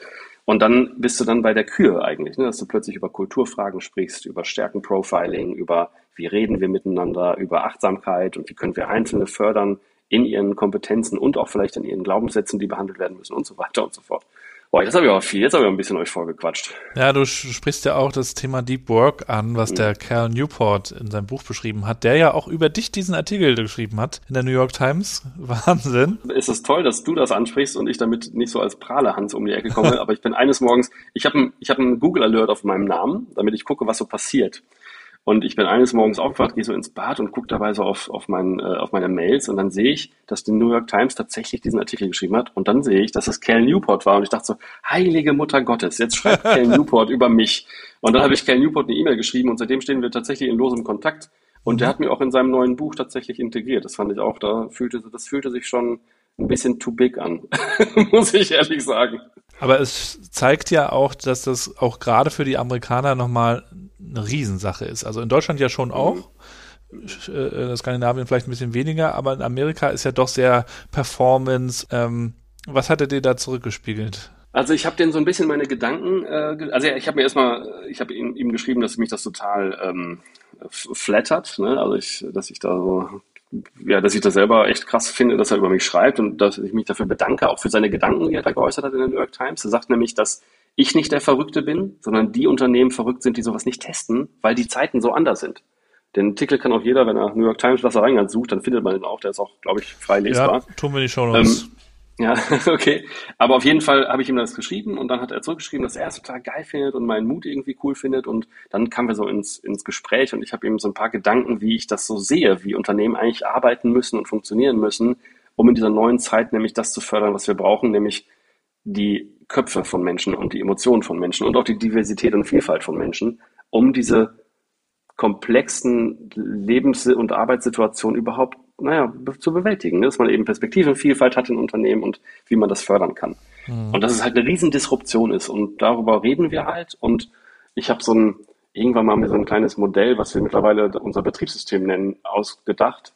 Und dann bist du dann bei der Kür eigentlich, ne, dass du plötzlich über Kulturfragen sprichst, über Stärkenprofiling, über wie reden wir miteinander, über Achtsamkeit und wie können wir Einzelne fördern in ihren Kompetenzen und auch vielleicht in ihren Glaubenssätzen, die behandelt werden müssen und so weiter und so fort. Boah, jetzt habe ich aber viel, jetzt habe ich ein bisschen euch vorgequatscht. Ja, du sprichst ja auch das Thema Deep Work an, was mhm. der Cal Newport in seinem Buch beschrieben hat, der ja auch über dich diesen Artikel geschrieben hat in der New York Times. Wahnsinn. Es ist toll, dass du das ansprichst und ich damit nicht so als Prahlehans um die Ecke komme, aber ich bin eines Morgens, ich habe ein, ich hab einen Google Alert auf meinem Namen, damit ich gucke, was so passiert. Und ich bin eines Morgens aufgewacht, gehe so ins Bad und gucke dabei so auf, auf, mein, äh, auf meine Mails und dann sehe ich, dass die New York Times tatsächlich diesen Artikel geschrieben hat und dann sehe ich, dass es Cal Newport war und ich dachte so, heilige Mutter Gottes, jetzt schreibt Cal Newport über mich. Und dann habe ich Cal Newport eine E-Mail geschrieben und seitdem stehen wir tatsächlich in losem Kontakt. Und der hat mir auch in seinem neuen Buch tatsächlich integriert. Das fand ich auch, da fühlte, das fühlte sich schon ein bisschen too big an, muss ich ehrlich sagen. Aber es zeigt ja auch, dass das auch gerade für die Amerikaner nochmal eine Riesensache ist. Also in Deutschland ja schon mhm. auch. Äh, Skandinavien vielleicht ein bisschen weniger, aber in Amerika ist ja doch sehr Performance. Ähm, was hat er dir da zurückgespiegelt? Also ich habe den so ein bisschen meine Gedanken, äh, also ich habe mir erstmal, ich habe ihm, ihm geschrieben, dass mich das total ähm, flattert, ne? also ich, dass ich da so, ja, dass ich das selber echt krass finde, dass er über mich schreibt und dass ich mich dafür bedanke, auch für seine Gedanken, die er da geäußert hat in der New York Times. Er sagt nämlich, dass ich nicht der Verrückte bin, sondern die Unternehmen verrückt sind, die sowas nicht testen, weil die Zeiten so anders sind. Den Artikel kann auch jeder, wenn er New York Times Wasser Rheinland sucht, dann findet man den auch. Der ist auch, glaube ich, frei lesbar. Ja, tun wir die Show. Ähm, ja, okay. Aber auf jeden Fall habe ich ihm das geschrieben und dann hat er zurückgeschrieben, dass er es total geil findet und meinen Mut irgendwie cool findet. Und dann kamen wir so ins, ins Gespräch und ich habe ihm so ein paar Gedanken, wie ich das so sehe, wie Unternehmen eigentlich arbeiten müssen und funktionieren müssen, um in dieser neuen Zeit nämlich das zu fördern, was wir brauchen, nämlich die Köpfe von Menschen und die Emotionen von Menschen und auch die Diversität und Vielfalt von Menschen, um diese komplexen Lebens- und Arbeitssituationen überhaupt, naja, zu bewältigen, dass man eben Perspektivenvielfalt hat in Unternehmen und wie man das fördern kann. Mhm. Und dass es halt eine Riesendisruption ist und darüber reden wir halt und ich habe so ein, irgendwann mal so ein kleines Modell, was wir mittlerweile unser Betriebssystem nennen, ausgedacht,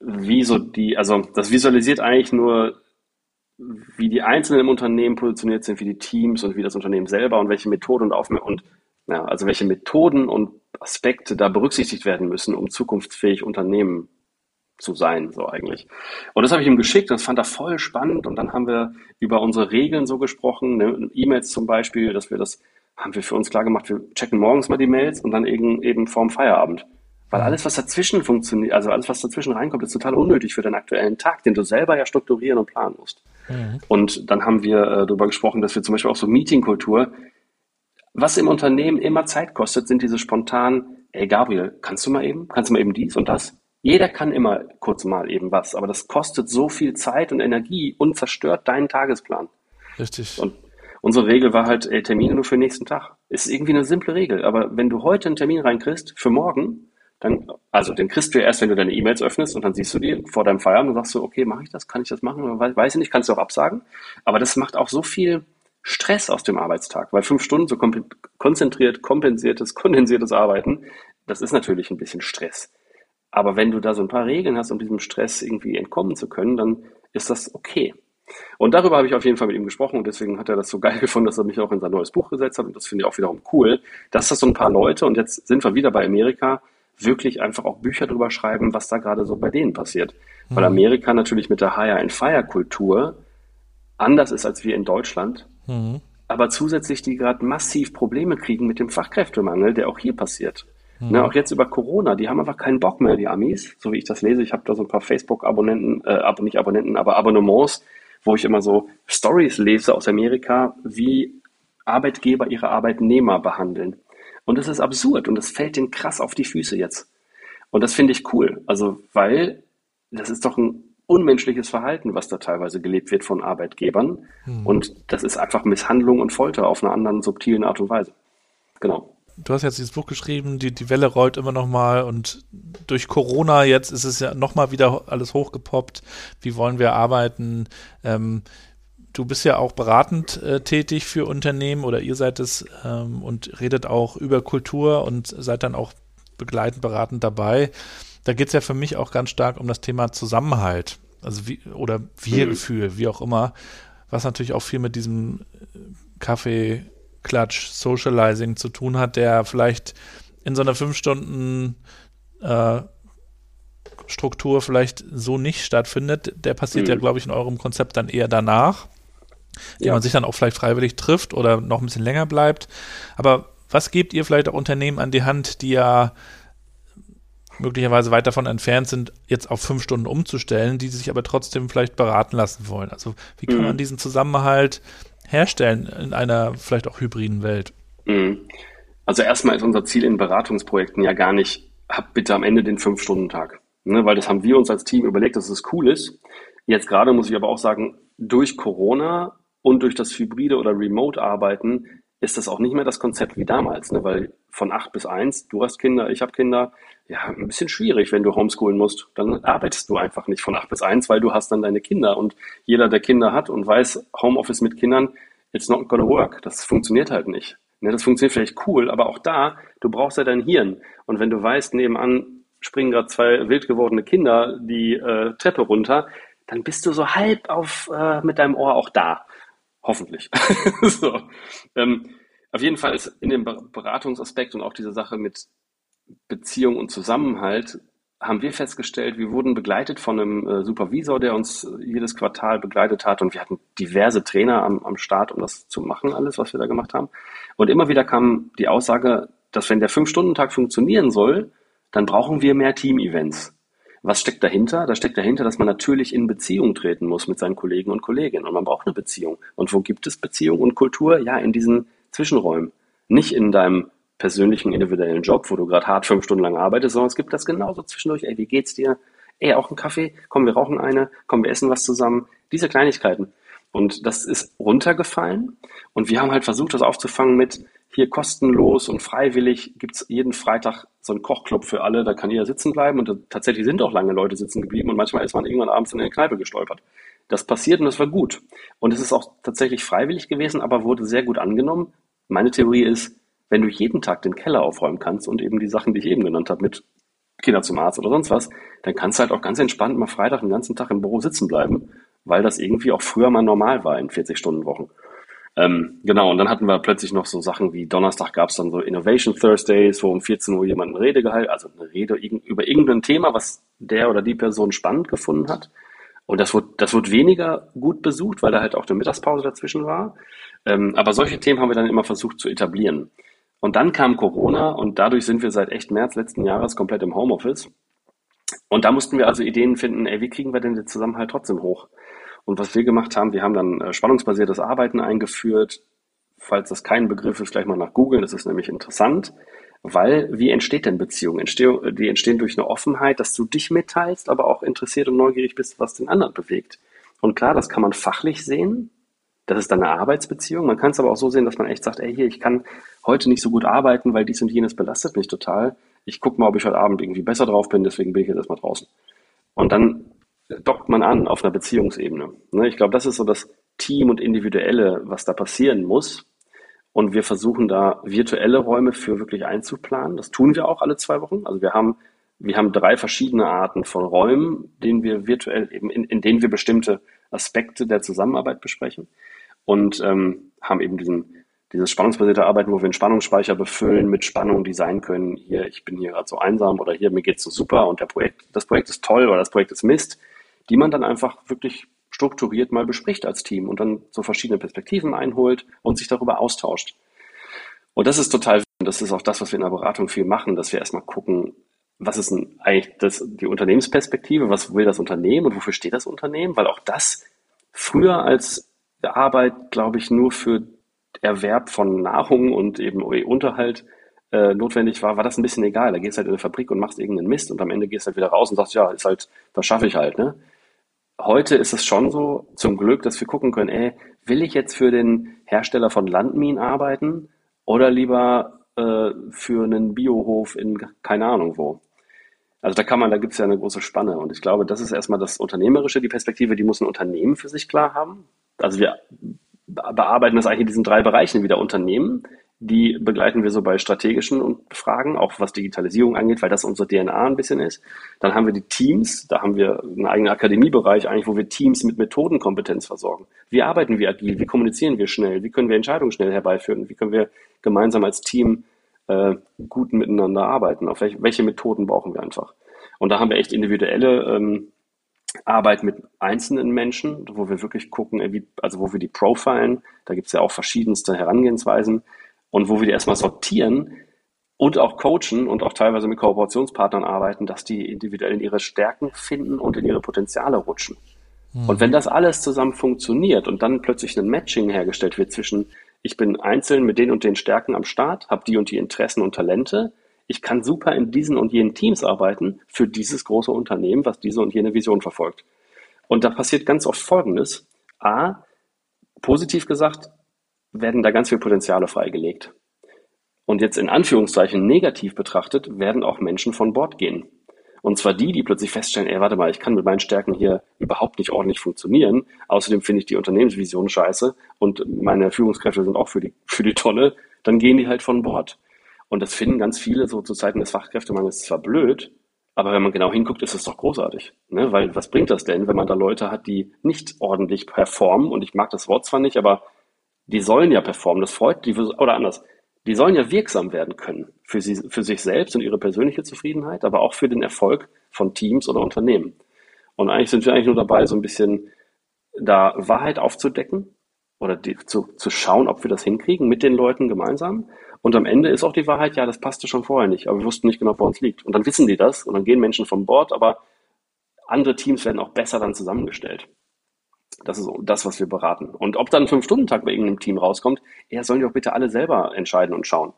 wie so die, also das visualisiert eigentlich nur wie die Einzelnen im Unternehmen positioniert sind, wie die Teams und wie das Unternehmen selber und welche Methoden und Aufmerksamkeit und ja, also welche Methoden und Aspekte da berücksichtigt werden müssen, um zukunftsfähig Unternehmen zu sein, so eigentlich. Und das habe ich ihm geschickt und das fand er voll spannend. Und dann haben wir über unsere Regeln so gesprochen, ne, E-Mails zum Beispiel, dass wir das, haben wir für uns klar gemacht, wir checken morgens mal die Mails und dann eben, eben vorm Feierabend. Weil alles, was dazwischen funktioniert, also alles, was dazwischen reinkommt, ist total unnötig für den aktuellen Tag, den du selber ja strukturieren und planen musst. Mhm. Und dann haben wir äh, darüber gesprochen, dass wir zum Beispiel auch so Meetingkultur, was im Unternehmen immer Zeit kostet, sind diese spontanen, ey Gabriel, kannst du mal eben, kannst du mal eben dies und das? Jeder kann immer kurz mal eben was, aber das kostet so viel Zeit und Energie und zerstört deinen Tagesplan. Richtig. Und unsere Regel war halt, ey, Termine nur für den nächsten Tag. Ist irgendwie eine simple Regel, aber wenn du heute einen Termin reinkriegst für morgen, dann, also den kriegst du ja erst, wenn du deine E-Mails öffnest und dann siehst du die vor deinem Feierabend und sagst du, okay, mache ich das, kann ich das machen? Weiß ich nicht, kannst du auch absagen. Aber das macht auch so viel Stress aus dem Arbeitstag, weil fünf Stunden so konzentriert, kompensiertes, kondensiertes Arbeiten, das ist natürlich ein bisschen Stress. Aber wenn du da so ein paar Regeln hast, um diesem Stress irgendwie entkommen zu können, dann ist das okay. Und darüber habe ich auf jeden Fall mit ihm gesprochen und deswegen hat er das so geil gefunden, dass er mich auch in sein neues Buch gesetzt hat und das finde ich auch wiederum cool, dass das so ein paar Leute und jetzt sind wir wieder bei Amerika, wirklich einfach auch Bücher drüber schreiben, was da gerade so bei denen passiert. Mhm. Weil Amerika natürlich mit der Hire and Fire Kultur anders ist als wir in Deutschland, mhm. aber zusätzlich die gerade massiv Probleme kriegen mit dem Fachkräftemangel, der auch hier passiert. Mhm. Ne, auch jetzt über Corona, die haben einfach keinen Bock mehr, die Amis, so wie ich das lese. Ich habe da so ein paar Facebook-Abonnenten, äh, nicht Abonnenten, aber Abonnements, wo ich immer so Stories lese aus Amerika, wie Arbeitgeber ihre Arbeitnehmer behandeln. Und das ist absurd und das fällt denen krass auf die Füße jetzt. Und das finde ich cool. Also, weil das ist doch ein unmenschliches Verhalten, was da teilweise gelebt wird von Arbeitgebern. Mhm. Und das ist einfach Misshandlung und Folter auf einer anderen subtilen Art und Weise. Genau. Du hast jetzt dieses Buch geschrieben, die, die Welle rollt immer noch mal und durch Corona jetzt ist es ja noch mal wieder alles hochgepoppt. Wie wollen wir arbeiten? Ähm, du bist ja auch beratend äh, tätig für Unternehmen oder ihr seid es ähm, und redet auch über Kultur und seid dann auch begleitend, beratend dabei. Da geht es ja für mich auch ganz stark um das Thema Zusammenhalt, also wie, oder Wir-Gefühl, mhm. wie auch immer, was natürlich auch viel mit diesem äh, Kaffee, Klatsch, Socializing zu tun hat, der vielleicht in so einer fünf Stunden äh, Struktur vielleicht so nicht stattfindet. Der passiert mhm. ja, glaube ich, in eurem Konzept dann eher danach ja. man sich dann auch vielleicht freiwillig trifft oder noch ein bisschen länger bleibt. Aber was gebt ihr vielleicht auch Unternehmen an die Hand, die ja möglicherweise weit davon entfernt sind, jetzt auf fünf Stunden umzustellen, die sich aber trotzdem vielleicht beraten lassen wollen? Also wie kann mhm. man diesen Zusammenhalt herstellen in einer vielleicht auch hybriden Welt? Mhm. Also erstmal ist unser Ziel in Beratungsprojekten ja gar nicht, habt bitte am Ende den Fünf-Stunden-Tag. Ne, weil das haben wir uns als Team überlegt, dass es cool ist. Jetzt gerade muss ich aber auch sagen, durch Corona und durch das hybride oder Remote-Arbeiten ist das auch nicht mehr das Konzept wie damals, ne? weil von acht bis eins, du hast Kinder, ich habe Kinder, ja, ein bisschen schwierig, wenn du homeschoolen musst. Dann arbeitest du einfach nicht von acht bis eins, weil du hast dann deine Kinder und jeder, der Kinder hat und weiß, Homeoffice mit Kindern, it's not gonna work. Das funktioniert halt nicht. Ne? Das funktioniert vielleicht cool, aber auch da, du brauchst ja dein Hirn. Und wenn du weißt, nebenan springen gerade zwei wild gewordene Kinder die äh, Treppe runter, dann bist du so halb auf, äh, mit deinem Ohr auch da. Hoffentlich. so. ähm, auf jeden Fall ist in dem Beratungsaspekt und auch diese Sache mit Beziehung und Zusammenhalt haben wir festgestellt, wir wurden begleitet von einem äh, Supervisor, der uns jedes Quartal begleitet hat und wir hatten diverse Trainer am, am Start, um das zu machen, alles, was wir da gemacht haben. Und immer wieder kam die Aussage, dass wenn der Fünf-Stunden-Tag funktionieren soll, dann brauchen wir mehr Team-Events. Was steckt dahinter? Da steckt dahinter, dass man natürlich in Beziehung treten muss mit seinen Kollegen und Kolleginnen. Und man braucht eine Beziehung. Und wo gibt es Beziehung und Kultur? Ja, in diesen Zwischenräumen. Nicht in deinem persönlichen, individuellen Job, wo du gerade hart fünf Stunden lang arbeitest, sondern es gibt das genauso zwischendurch. Ey, wie geht's dir? Ey, auch einen Kaffee? Komm, wir rauchen eine. Komm, wir essen was zusammen. Diese Kleinigkeiten. Und das ist runtergefallen. Und wir haben halt versucht, das aufzufangen mit, hier kostenlos und freiwillig gibt's jeden Freitag so einen Kochclub für alle, da kann jeder sitzen bleiben und tatsächlich sind auch lange Leute sitzen geblieben und manchmal ist man irgendwann abends in eine Kneipe gestolpert. Das passiert und das war gut. Und es ist auch tatsächlich freiwillig gewesen, aber wurde sehr gut angenommen. Meine Theorie ist, wenn du jeden Tag den Keller aufräumen kannst und eben die Sachen, die ich eben genannt habe, mit Kinder zum Arzt oder sonst was, dann kannst du halt auch ganz entspannt mal Freitag den ganzen Tag im Büro sitzen bleiben, weil das irgendwie auch früher mal normal war in 40-Stunden-Wochen. Ähm, genau, und dann hatten wir plötzlich noch so Sachen wie Donnerstag gab es dann so Innovation Thursdays, wo um 14 Uhr jemand eine Rede gehalten, also eine Rede über irgendein Thema, was der oder die Person spannend gefunden hat. Und das wurde, das wurde weniger gut besucht, weil da halt auch eine Mittagspause dazwischen war. Ähm, aber solche Themen haben wir dann immer versucht zu etablieren. Und dann kam Corona und dadurch sind wir seit echt März letzten Jahres komplett im Homeoffice. Und da mussten wir also Ideen finden, ey, wie kriegen wir denn den Zusammenhalt trotzdem hoch? Und was wir gemacht haben, wir haben dann äh, spannungsbasiertes Arbeiten eingeführt. Falls das kein Begriff ist, gleich mal nach Google. Das ist nämlich interessant, weil wie entsteht denn Beziehung? Die entstehen durch eine Offenheit, dass du dich mitteilst, aber auch interessiert und neugierig bist, was den anderen bewegt. Und klar, das kann man fachlich sehen. Das ist dann eine Arbeitsbeziehung. Man kann es aber auch so sehen, dass man echt sagt, ey, hier, ich kann heute nicht so gut arbeiten, weil dies und jenes belastet mich total. Ich gucke mal, ob ich heute Abend irgendwie besser drauf bin, deswegen bin ich jetzt erstmal draußen. Und dann dockt man an auf einer Beziehungsebene. Ne, ich glaube, das ist so das Team und Individuelle, was da passieren muss. Und wir versuchen da virtuelle Räume für wirklich einzuplanen. Das tun wir auch alle zwei Wochen. Also wir haben, wir haben drei verschiedene Arten von Räumen, denen wir virtuell eben, in, in denen wir bestimmte Aspekte der Zusammenarbeit besprechen. Und ähm, haben eben diesen, dieses spannungsbasierte Arbeiten, wo wir einen Spannungsspeicher befüllen mit Spannungen, die sein können, hier, ich bin hier gerade so einsam oder hier, mir geht's so super und der Projekt, das Projekt ist toll oder das Projekt ist Mist, die man dann einfach wirklich strukturiert mal bespricht als Team und dann so verschiedene Perspektiven einholt und sich darüber austauscht. Und das ist total, das ist auch das, was wir in der Beratung viel machen, dass wir erstmal gucken, was ist denn eigentlich das, die Unternehmensperspektive, was will das Unternehmen und wofür steht das Unternehmen, weil auch das früher als Arbeit, glaube ich, nur für Erwerb von Nahrung und eben Unterhalt äh, notwendig war, war das ein bisschen egal. Da gehst halt in eine Fabrik und machst irgendeinen Mist und am Ende gehst halt wieder raus und sagst, ja, ist halt, das schaffe ich halt, ne? Heute ist es schon so, zum Glück, dass wir gucken können, ey, will ich jetzt für den Hersteller von Landminen arbeiten oder lieber äh, für einen Biohof in keine Ahnung wo? Also da kann man, da gibt es ja eine große Spanne. Und ich glaube, das ist erstmal das Unternehmerische, die Perspektive, die muss ein Unternehmen für sich klar haben. Also wir bearbeiten das eigentlich in diesen drei Bereichen wieder Unternehmen. Die begleiten wir so bei strategischen Fragen, auch was Digitalisierung angeht, weil das unsere DNA ein bisschen ist. Dann haben wir die Teams, da haben wir einen eigenen Akademiebereich eigentlich, wo wir Teams mit Methodenkompetenz versorgen. Wie arbeiten wir agil? Wie kommunizieren wir schnell? Wie können wir Entscheidungen schnell herbeiführen? Wie können wir gemeinsam als Team äh, gut miteinander arbeiten? Auf welche, welche Methoden brauchen wir einfach? Und da haben wir echt individuelle ähm, Arbeit mit einzelnen Menschen, wo wir wirklich gucken, wie, also wo wir die profilen, da gibt es ja auch verschiedenste Herangehensweisen und wo wir die erstmal sortieren und auch coachen und auch teilweise mit Kooperationspartnern arbeiten, dass die individuell in ihre Stärken finden und in ihre Potenziale rutschen. Mhm. Und wenn das alles zusammen funktioniert und dann plötzlich ein Matching hergestellt wird zwischen, ich bin einzeln mit den und den Stärken am Start, habe die und die Interessen und Talente, ich kann super in diesen und jenen Teams arbeiten für dieses große Unternehmen, was diese und jene Vision verfolgt. Und da passiert ganz oft Folgendes. A, positiv gesagt, werden da ganz viele Potenziale freigelegt. Und jetzt in Anführungszeichen negativ betrachtet, werden auch Menschen von Bord gehen. Und zwar die, die plötzlich feststellen, ey, warte mal, ich kann mit meinen Stärken hier überhaupt nicht ordentlich funktionieren. Außerdem finde ich die Unternehmensvision scheiße und meine Führungskräfte sind auch für die, für die Tonne. Dann gehen die halt von Bord. Und das finden ganz viele so zu Zeiten des Fachkräftemangels zwar blöd, aber wenn man genau hinguckt, ist es doch großartig. Ne? Weil was bringt das denn, wenn man da Leute hat, die nicht ordentlich performen? Und ich mag das Wort zwar nicht, aber die sollen ja performen. Das freut die, oder anders. Die sollen ja wirksam werden können für, sie, für sich selbst und ihre persönliche Zufriedenheit, aber auch für den Erfolg von Teams oder Unternehmen. Und eigentlich sind wir eigentlich nur dabei, so ein bisschen da Wahrheit aufzudecken oder die, zu, zu schauen, ob wir das hinkriegen mit den Leuten gemeinsam und am Ende ist auch die Wahrheit, ja, das passte schon vorher nicht, aber wir wussten nicht genau, wo uns liegt. Und dann wissen die das und dann gehen Menschen vom Bord, aber andere Teams werden auch besser dann zusammengestellt. Das ist das, was wir beraten. Und ob dann ein Fünf-Stunden-Tag bei irgendeinem Team rauskommt, ja, sollen die auch bitte alle selber entscheiden und schauen.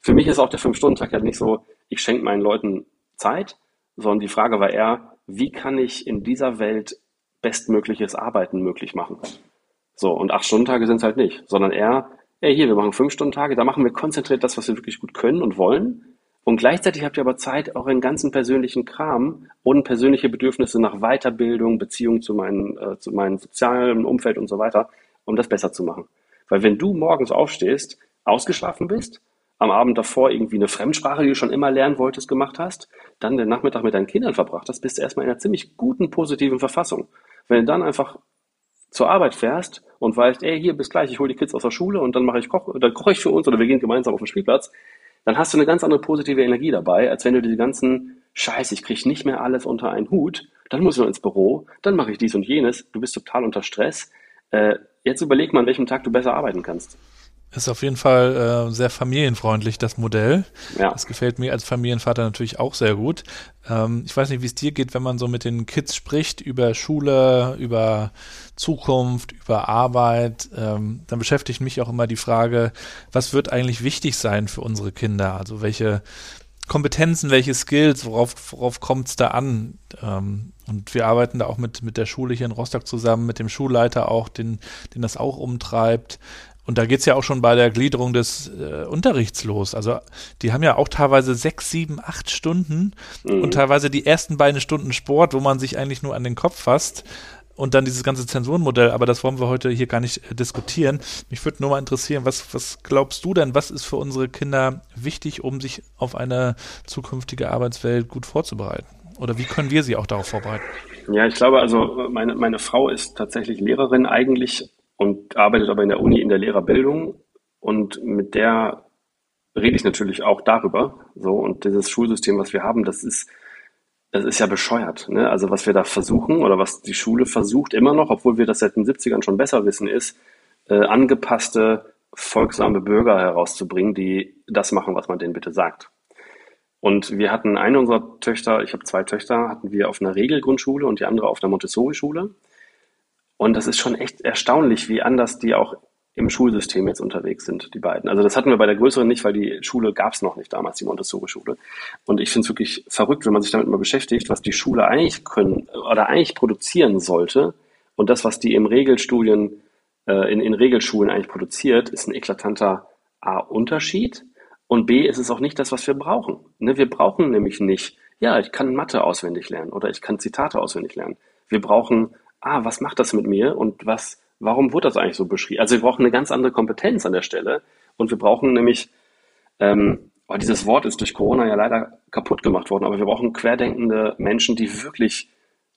Für mich ist auch der Fünf-Stunden-Tag ja nicht so, ich schenke meinen Leuten Zeit, sondern die Frage war eher, wie kann ich in dieser Welt bestmögliches Arbeiten möglich machen? So, und Acht-Stunden-Tage sind es halt nicht, sondern eher, ey, hier, wir machen fünf Stunden Tage, da machen wir konzentriert das, was wir wirklich gut können und wollen. Und gleichzeitig habt ihr aber Zeit, auch in ganzen persönlichen Kram und persönliche Bedürfnisse nach Weiterbildung, Beziehung zu meinem, äh, zu meinem sozialen Umfeld und so weiter, um das besser zu machen. Weil wenn du morgens aufstehst, ausgeschlafen bist, am Abend davor irgendwie eine Fremdsprache, die du schon immer lernen wolltest, gemacht hast, dann den Nachmittag mit deinen Kindern verbracht hast, bist du erstmal in einer ziemlich guten, positiven Verfassung. Wenn du dann einfach zur Arbeit fährst und weißt, ey, hier, bis gleich, ich hole die Kids aus der Schule und dann mache ich Koch, dann koche ich für uns oder wir gehen gemeinsam auf den Spielplatz, dann hast du eine ganz andere positive Energie dabei, als wenn du die ganzen Scheiße, ich kriege nicht mehr alles unter einen Hut, dann muss ich noch ins Büro, dann mache ich dies und jenes, du bist total unter Stress. Äh, jetzt überleg mal, an welchem Tag du besser arbeiten kannst. Ist auf jeden Fall äh, sehr familienfreundlich, das Modell. Ja. Das gefällt mir als Familienvater natürlich auch sehr gut. Ähm, ich weiß nicht, wie es dir geht, wenn man so mit den Kids spricht über Schule, über Zukunft, über Arbeit. Ähm, dann beschäftigt mich auch immer die Frage, was wird eigentlich wichtig sein für unsere Kinder? Also welche Kompetenzen, welche Skills, worauf, worauf kommt es da an? Ähm, und wir arbeiten da auch mit, mit der Schule hier in Rostock zusammen, mit dem Schulleiter auch, den, den das auch umtreibt. Und da geht's ja auch schon bei der Gliederung des äh, Unterrichts los. Also die haben ja auch teilweise sechs, sieben, acht Stunden mhm. und teilweise die ersten beiden Stunden Sport, wo man sich eigentlich nur an den Kopf fasst. und dann dieses ganze Zensurenmodell, aber das wollen wir heute hier gar nicht äh, diskutieren. Mich würde nur mal interessieren, was, was glaubst du denn, was ist für unsere Kinder wichtig, um sich auf eine zukünftige Arbeitswelt gut vorzubereiten? Oder wie können wir sie auch darauf vorbereiten? Ja, ich glaube, also meine, meine Frau ist tatsächlich Lehrerin eigentlich und arbeitet aber in der Uni in der Lehrerbildung und mit der rede ich natürlich auch darüber. So und dieses Schulsystem, was wir haben, das ist das ist ja bescheuert. Ne? Also was wir da versuchen oder was die Schule versucht immer noch, obwohl wir das seit den 70ern schon besser wissen, ist, äh, angepasste, folgsame Bürger herauszubringen, die das machen, was man denen bitte sagt. Und wir hatten eine unserer Töchter, ich habe zwei Töchter, hatten wir auf einer Regelgrundschule und die andere auf einer Montessori-Schule. Und das ist schon echt erstaunlich, wie anders die auch im Schulsystem jetzt unterwegs sind, die beiden. Also das hatten wir bei der größeren nicht, weil die Schule gab es noch nicht damals, die Montessori-Schule. Und ich finde es wirklich verrückt, wenn man sich damit mal beschäftigt, was die Schule eigentlich können oder eigentlich produzieren sollte. Und das, was die im Regelstudien, äh, in, in Regelschulen eigentlich produziert, ist ein eklatanter A, Unterschied. Und B, ist es auch nicht das, was wir brauchen. Ne? Wir brauchen nämlich nicht, ja, ich kann Mathe auswendig lernen oder ich kann Zitate auswendig lernen. Wir brauchen, ah, was macht das mit mir und was warum wurde das eigentlich so beschrieben? Also wir brauchen eine ganz andere Kompetenz an der Stelle und wir brauchen nämlich, ähm, oh, dieses Wort ist durch Corona ja leider kaputt gemacht worden, aber wir brauchen querdenkende Menschen, die wirklich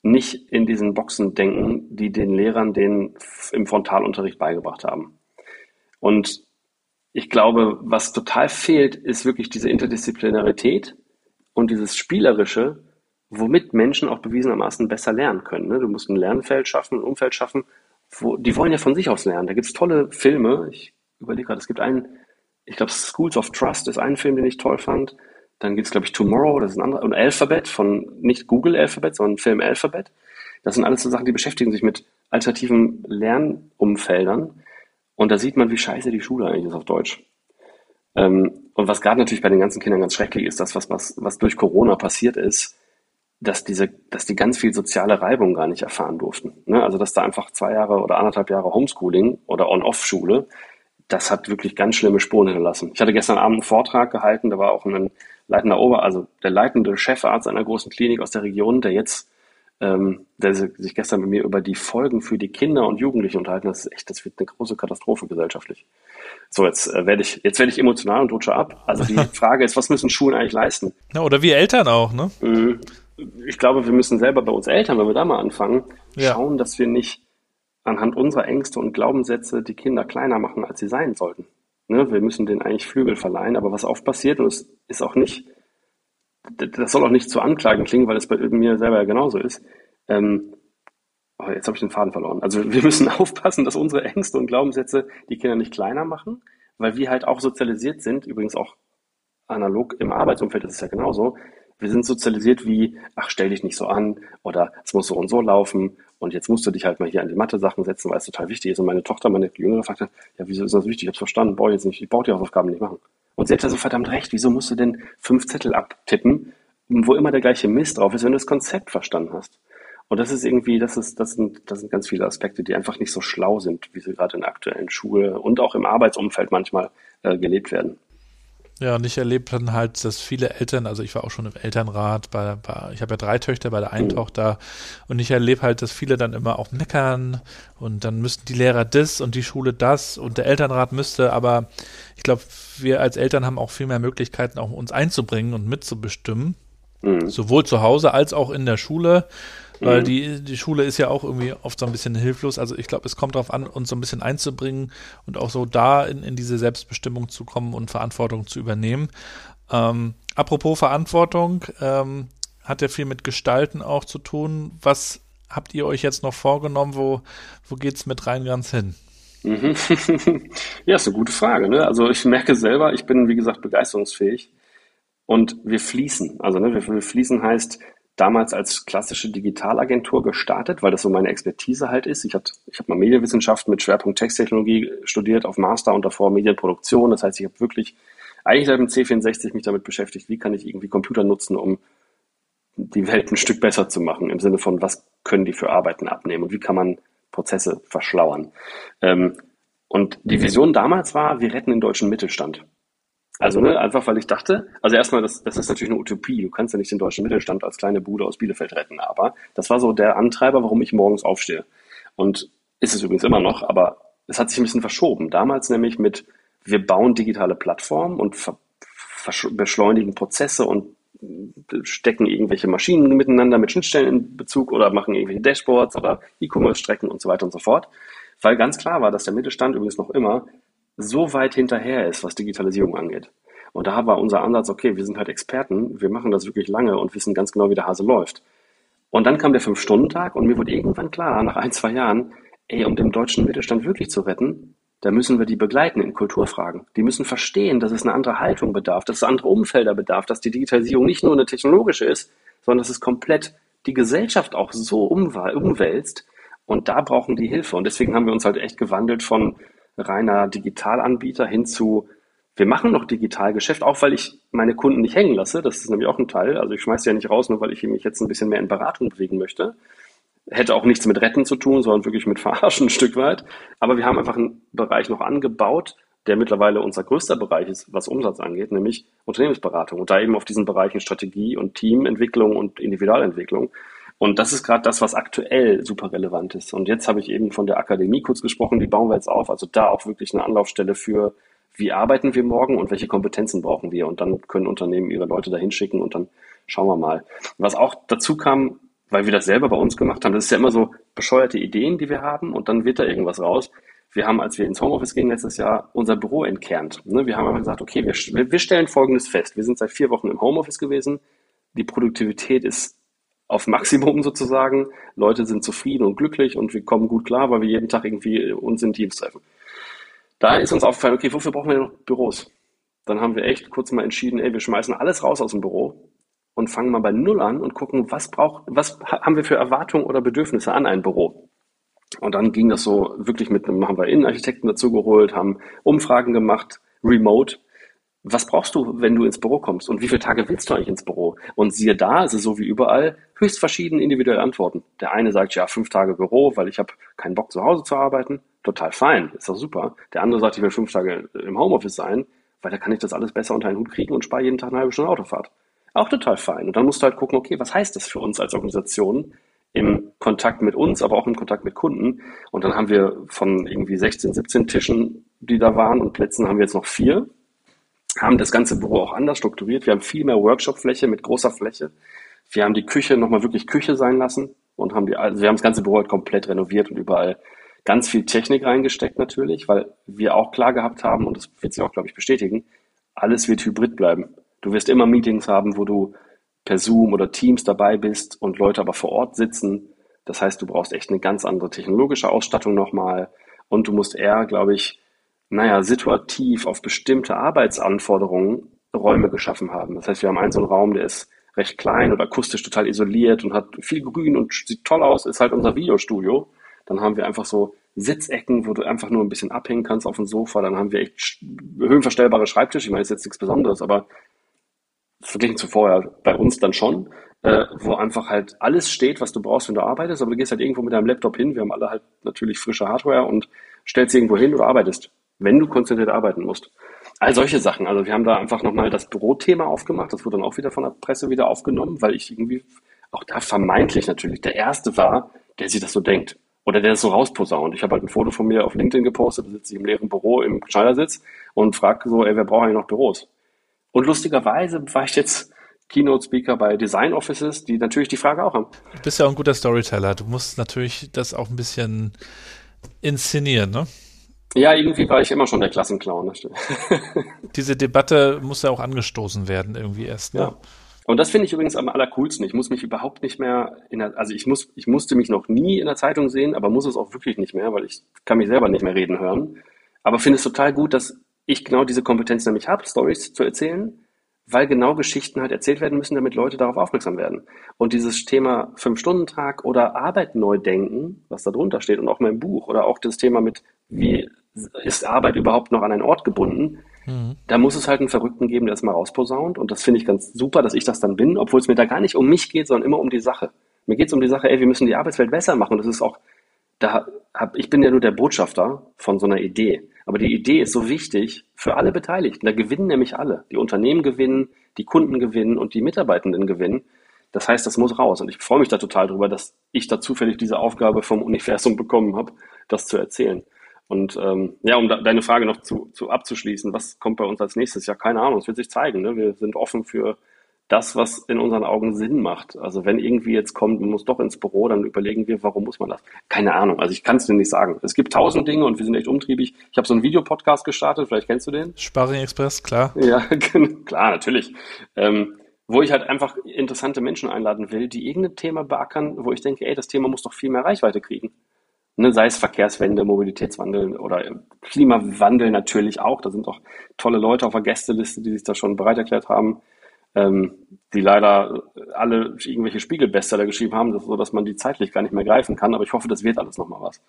nicht in diesen Boxen denken, die den Lehrern den im Frontalunterricht beigebracht haben. Und ich glaube, was total fehlt, ist wirklich diese Interdisziplinarität und dieses Spielerische, womit Menschen auch bewiesenermaßen besser lernen können. Ne? Du musst ein Lernfeld schaffen, ein Umfeld schaffen, wo, die wollen ja von sich aus lernen. Da gibt es tolle Filme. Ich überlege gerade, es gibt einen, ich glaube, Schools of Trust ist ein Film, den ich toll fand. Dann gibt es, glaube ich, Tomorrow, das ist ein anderer, und Alphabet von nicht Google Alphabet, sondern Film Alphabet. Das sind alles so Sachen, die beschäftigen sich mit alternativen Lernumfeldern. Und da sieht man, wie scheiße die Schule eigentlich ist auf Deutsch. Ähm, und was gerade natürlich bei den ganzen Kindern ganz schrecklich ist, das, was, was, was durch Corona passiert ist, dass diese, dass die ganz viel soziale Reibung gar nicht erfahren durften. Ne? Also dass da einfach zwei Jahre oder anderthalb Jahre Homeschooling oder On-Off-Schule, das hat wirklich ganz schlimme Spuren hinterlassen. Ich hatte gestern Abend einen Vortrag gehalten, da war auch ein leitender Ober, also der leitende Chefarzt einer großen Klinik aus der Region, der jetzt, ähm, der sich gestern mit mir über die Folgen für die Kinder und Jugendlichen unterhalten. Das ist echt, das wird eine große Katastrophe gesellschaftlich. So, jetzt äh, werde ich, jetzt werde ich emotional und rutsche ab. Also die Frage ist, was müssen Schulen eigentlich leisten? Ja, oder wir Eltern auch, ne? Mhm ich glaube, wir müssen selber bei uns Eltern, wenn wir da mal anfangen, ja. schauen, dass wir nicht anhand unserer Ängste und Glaubenssätze die Kinder kleiner machen, als sie sein sollten. Ne? Wir müssen denen eigentlich Flügel verleihen, aber was oft passiert, und es ist auch nicht, das soll auch nicht zu Anklagen klingen, weil es bei mir selber ja genauso ist. Ähm, oh, jetzt habe ich den Faden verloren. Also wir müssen aufpassen, dass unsere Ängste und Glaubenssätze die Kinder nicht kleiner machen, weil wir halt auch sozialisiert sind, übrigens auch analog im Arbeitsumfeld ist es ja genauso, wir sind sozialisiert wie, ach, stell dich nicht so an oder es muss so und so laufen und jetzt musst du dich halt mal hier an die Mathe-Sachen setzen, weil es total wichtig ist. Und meine Tochter, meine Jüngere, fragte, ja, wieso ist das wichtig? Ich hab's verstanden, brauche jetzt nicht, ich brauche die Hausaufgaben nicht machen. Und sie hat ja so verdammt recht, wieso musst du denn fünf Zettel abtippen, wo immer der gleiche Mist drauf ist, wenn du das Konzept verstanden hast? Und das ist irgendwie, das ist, das sind, das sind ganz viele Aspekte, die einfach nicht so schlau sind, wie sie gerade in der aktuellen Schule und auch im Arbeitsumfeld manchmal äh, gelebt werden. Ja, und ich erlebe dann halt, dass viele Eltern, also ich war auch schon im Elternrat, bei, bei ich habe ja drei Töchter, bei der einen mhm. Tochter, und ich erlebe halt, dass viele dann immer auch meckern und dann müssten die Lehrer das und die Schule das und der Elternrat müsste, aber ich glaube, wir als Eltern haben auch viel mehr Möglichkeiten, auch uns einzubringen und mitzubestimmen, mhm. sowohl zu Hause als auch in der Schule. Weil mhm. die, die Schule ist ja auch irgendwie oft so ein bisschen hilflos. Also ich glaube, es kommt darauf an, uns so ein bisschen einzubringen und auch so da in, in diese Selbstbestimmung zu kommen und Verantwortung zu übernehmen. Ähm, apropos Verantwortung, ähm, hat ja viel mit Gestalten auch zu tun. Was habt ihr euch jetzt noch vorgenommen? Wo, wo geht es mit rein ganz hin? Mhm. ja, ist eine gute Frage. Ne? Also ich merke selber, ich bin, wie gesagt, begeisterungsfähig und wir fließen. Also ne, wir, wir fließen heißt, damals als klassische Digitalagentur gestartet, weil das so meine Expertise halt ist. Ich habe ich hab mal Medienwissenschaft mit Schwerpunkt Texttechnologie studiert auf Master und davor Medienproduktion. Das heißt, ich habe wirklich eigentlich seit dem C64 mich damit beschäftigt, wie kann ich irgendwie Computer nutzen, um die Welt ein Stück besser zu machen, im Sinne von, was können die für Arbeiten abnehmen und wie kann man Prozesse verschlauern. Ähm, und die Vision damals war, wir retten den deutschen Mittelstand. Also ne, einfach weil ich dachte, also erstmal, das, das ist natürlich eine Utopie. Du kannst ja nicht den deutschen Mittelstand als kleine Bude aus Bielefeld retten. Aber das war so der Antreiber, warum ich morgens aufstehe. Und ist es übrigens immer noch, aber es hat sich ein bisschen verschoben. Damals nämlich mit, wir bauen digitale Plattformen und beschleunigen Prozesse und stecken irgendwelche Maschinen miteinander mit Schnittstellen in Bezug oder machen irgendwelche Dashboards oder E-Commerce-Strecken und so weiter und so fort. Weil ganz klar war, dass der Mittelstand übrigens noch immer so weit hinterher ist, was Digitalisierung angeht. Und da war unser Ansatz, okay, wir sind halt Experten, wir machen das wirklich lange und wissen ganz genau, wie der Hase läuft. Und dann kam der Fünf-Stunden-Tag und mir wurde irgendwann klar, nach ein, zwei Jahren, ey, um den deutschen Mittelstand wirklich zu retten, da müssen wir die begleiten in Kulturfragen. Die müssen verstehen, dass es eine andere Haltung bedarf, dass es andere Umfelder bedarf, dass die Digitalisierung nicht nur eine technologische ist, sondern dass es komplett die Gesellschaft auch so umwälzt. Und da brauchen die Hilfe. Und deswegen haben wir uns halt echt gewandelt von reiner Digitalanbieter hin zu, wir machen noch Digitalgeschäft, auch weil ich meine Kunden nicht hängen lasse. Das ist nämlich auch ein Teil. Also ich schmeiße ja nicht raus, nur weil ich mich jetzt ein bisschen mehr in Beratung bewegen möchte, hätte auch nichts mit Retten zu tun, sondern wirklich mit Verarschen ein Stück weit. Aber wir haben einfach einen Bereich noch angebaut, der mittlerweile unser größter Bereich ist, was Umsatz angeht, nämlich Unternehmensberatung. Und da eben auf diesen Bereichen Strategie und Teamentwicklung und Individualentwicklung. Und das ist gerade das, was aktuell super relevant ist. Und jetzt habe ich eben von der Akademie kurz gesprochen, die bauen wir jetzt auf. Also da auch wirklich eine Anlaufstelle für, wie arbeiten wir morgen und welche Kompetenzen brauchen wir. Und dann können Unternehmen ihre Leute dahin schicken und dann schauen wir mal. Was auch dazu kam, weil wir das selber bei uns gemacht haben. Das ist ja immer so bescheuerte Ideen, die wir haben und dann wird da irgendwas raus. Wir haben, als wir ins Homeoffice gingen letztes Jahr, unser Büro entkernt. Ne, wir haben einfach gesagt, okay, wir, wir stellen Folgendes fest. Wir sind seit vier Wochen im Homeoffice gewesen. Die Produktivität ist auf Maximum sozusagen. Leute sind zufrieden und glücklich und wir kommen gut klar, weil wir jeden Tag irgendwie uns in Teams treffen. Da ist uns aufgefallen, okay, wofür brauchen wir noch Büros? Dann haben wir echt kurz mal entschieden, ey, wir schmeißen alles raus aus dem Büro und fangen mal bei Null an und gucken, was braucht, was haben wir für Erwartungen oder Bedürfnisse an ein Büro. Und dann ging das so wirklich mit einem, haben wir Innenarchitekten dazu geholt, haben Umfragen gemacht, remote. Was brauchst du, wenn du ins Büro kommst? Und wie viele Tage willst du eigentlich ins Büro? Und siehe da, ist so wie überall, höchst verschieden individuelle Antworten. Der eine sagt, ja, fünf Tage Büro, weil ich habe keinen Bock zu Hause zu arbeiten. Total fein, ist doch super. Der andere sagt, ich will fünf Tage im Homeoffice sein, weil da kann ich das alles besser unter einen Hut kriegen und spare jeden Tag eine halbe Stunde Autofahrt. Auch total fein. Und dann musst du halt gucken, okay, was heißt das für uns als Organisation im Kontakt mit uns, aber auch im Kontakt mit Kunden. Und dann haben wir von irgendwie 16, 17 Tischen, die da waren und Plätzen, haben wir jetzt noch vier. Haben das ganze Büro auch anders strukturiert. Wir haben viel mehr Workshop-Fläche mit großer Fläche. Wir haben die Küche nochmal wirklich Küche sein lassen und haben die, also wir haben das ganze Büro halt komplett renoviert und überall ganz viel Technik reingesteckt natürlich, weil wir auch klar gehabt haben, und das wird sich auch, glaube ich, bestätigen, alles wird hybrid bleiben. Du wirst immer Meetings haben, wo du per Zoom oder Teams dabei bist und Leute aber vor Ort sitzen. Das heißt, du brauchst echt eine ganz andere technologische Ausstattung nochmal und du musst eher, glaube ich, naja, situativ auf bestimmte Arbeitsanforderungen Räume geschaffen haben. Das heißt, wir haben einen so einen Raum, der ist recht klein und akustisch total isoliert und hat viel Grün und sieht toll aus, ist halt unser Videostudio. Dann haben wir einfach so Sitzecken, wo du einfach nur ein bisschen abhängen kannst auf dem Sofa. Dann haben wir echt höhenverstellbare Schreibtische. Ich meine, das ist jetzt nichts Besonderes, aber verglichen zu vorher bei uns dann schon, äh, wo einfach halt alles steht, was du brauchst, wenn du arbeitest, aber du gehst halt irgendwo mit deinem Laptop hin, wir haben alle halt natürlich frische Hardware und stellst irgendwo hin oder arbeitest, wenn du konzentriert arbeiten musst. All solche Sachen. Also wir haben da einfach nochmal das Bürothema aufgemacht, das wurde dann auch wieder von der Presse wieder aufgenommen, weil ich irgendwie auch da vermeintlich natürlich der Erste war, der sich das so denkt. Oder der das so rausposaunt. Ich habe halt ein Foto von mir auf LinkedIn gepostet, da sitze ich im leeren Büro im Schneidersitz und frage so, ey, wer braucht eigentlich noch Büros? Und lustigerweise war ich jetzt Keynote-Speaker bei Design Offices, die natürlich die Frage auch haben. Du bist ja auch ein guter Storyteller. Du musst natürlich das auch ein bisschen inszenieren, ne? Ja, irgendwie war ich immer schon der Klassenclown. Diese Debatte muss ja auch angestoßen werden, irgendwie erst. Ne? Ja. Und das finde ich übrigens am allercoolsten. Ich muss mich überhaupt nicht mehr in der, also ich muss, ich musste mich noch nie in der Zeitung sehen, aber muss es auch wirklich nicht mehr, weil ich kann mich selber nicht mehr reden hören. Aber finde es total gut, dass ich genau diese Kompetenz nämlich habe, Stories zu erzählen, weil genau Geschichten halt erzählt werden müssen, damit Leute darauf aufmerksam werden. Und dieses Thema Fünf-Stunden-Tag oder Arbeit neu denken, was da drunter steht und auch mein Buch oder auch das Thema mit, wie ist Arbeit überhaupt noch an einen Ort gebunden, mhm. da muss es halt einen Verrückten geben, der es mal rausposaunt. Und das finde ich ganz super, dass ich das dann bin, obwohl es mir da gar nicht um mich geht, sondern immer um die Sache. Mir geht es um die Sache, ey, wir müssen die Arbeitswelt besser machen. Das ist auch, da hab, ich bin ja nur der Botschafter von so einer Idee. Aber die Idee ist so wichtig für alle Beteiligten. Da gewinnen nämlich alle. Die Unternehmen gewinnen, die Kunden gewinnen und die Mitarbeitenden gewinnen. Das heißt, das muss raus. Und ich freue mich da total drüber, dass ich da zufällig diese Aufgabe vom Universum bekommen habe, das zu erzählen. Und ähm, ja, um da, deine Frage noch zu, zu abzuschließen, was kommt bei uns als nächstes? Ja, keine Ahnung, es wird sich zeigen. Ne? Wir sind offen für das, was in unseren Augen Sinn macht. Also wenn irgendwie jetzt kommt, man muss doch ins Büro, dann überlegen wir, warum muss man das? Keine Ahnung, also ich kann es dir nicht sagen. Es gibt tausend Dinge und wir sind echt umtriebig. Ich habe so einen Videopodcast gestartet, vielleicht kennst du den? Sparring Express, klar. Ja, klar, natürlich. Ähm, wo ich halt einfach interessante Menschen einladen will, die irgendein Thema beackern, wo ich denke, ey, das Thema muss doch viel mehr Reichweite kriegen. Ne, sei es Verkehrswende, Mobilitätswandel oder Klimawandel natürlich auch. Da sind auch tolle Leute auf der Gästeliste, die sich da schon bereit erklärt haben ähm, die leider alle irgendwelche Spiegelbestseller geschrieben haben, so dass man die zeitlich gar nicht mehr greifen kann. Aber ich hoffe, das wird alles nochmal was.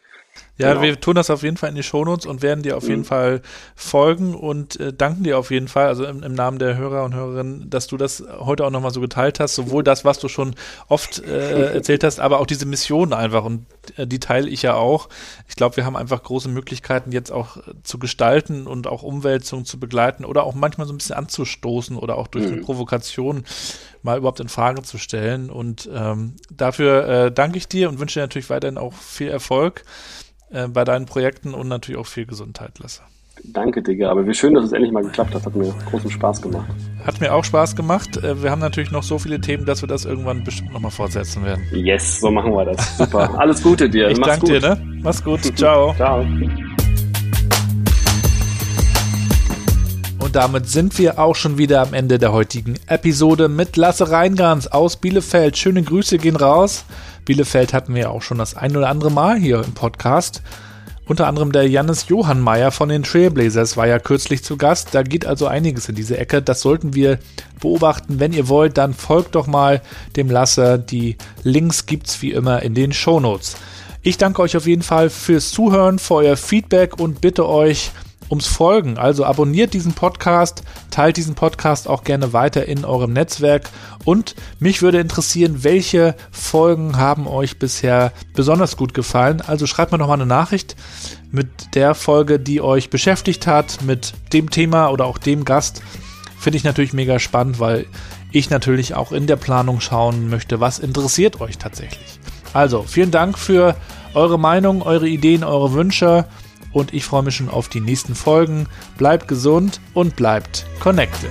Ja, genau. wir tun das auf jeden Fall in die Shownotes und werden dir auf mhm. jeden Fall folgen und äh, danken dir auf jeden Fall, also im, im, Namen der Hörer und Hörerinnen, dass du das heute auch nochmal so geteilt hast, sowohl das, was du schon oft äh, erzählt hast, aber auch diese Mission einfach und äh, die teile ich ja auch. Ich glaube, wir haben einfach große Möglichkeiten jetzt auch äh, zu gestalten und auch Umwälzungen zu begleiten oder auch manchmal so ein bisschen anzustoßen oder auch durch mhm. eine Provokation mal überhaupt in Frage zu stellen. Und ähm, dafür äh, danke ich dir und wünsche dir natürlich weiterhin auch viel Erfolg äh, bei deinen Projekten und natürlich auch viel Gesundheit, Lasse. Danke, Digga. Aber wie schön, dass es endlich mal geklappt hat. Hat mir großen Spaß gemacht. Hat mir auch Spaß gemacht. Äh, wir haben natürlich noch so viele Themen, dass wir das irgendwann bestimmt nochmal fortsetzen werden. Yes, so machen wir das. Super. Alles Gute dir. Ich danke dir, ne? Mach's gut. Ciao. Ciao. Und damit sind wir auch schon wieder am Ende der heutigen Episode mit Lasse Reingans aus Bielefeld. Schöne Grüße gehen raus. Bielefeld hatten wir auch schon das ein oder andere Mal hier im Podcast. Unter anderem der Jannis Johannmeier von den Trailblazers war ja kürzlich zu Gast. Da geht also einiges in diese Ecke. Das sollten wir beobachten. Wenn ihr wollt, dann folgt doch mal dem Lasser. Die Links gibt's wie immer in den Shownotes. Ich danke euch auf jeden Fall fürs Zuhören, für euer Feedback und bitte euch, ums Folgen. Also abonniert diesen Podcast, teilt diesen Podcast auch gerne weiter in eurem Netzwerk und mich würde interessieren, welche Folgen haben euch bisher besonders gut gefallen. Also schreibt mir noch mal eine Nachricht mit der Folge, die euch beschäftigt hat, mit dem Thema oder auch dem Gast. Finde ich natürlich mega spannend, weil ich natürlich auch in der Planung schauen möchte, was interessiert euch tatsächlich. Also, vielen Dank für eure Meinung, eure Ideen, eure Wünsche und ich freue mich schon auf die nächsten Folgen. Bleibt gesund und bleibt connected.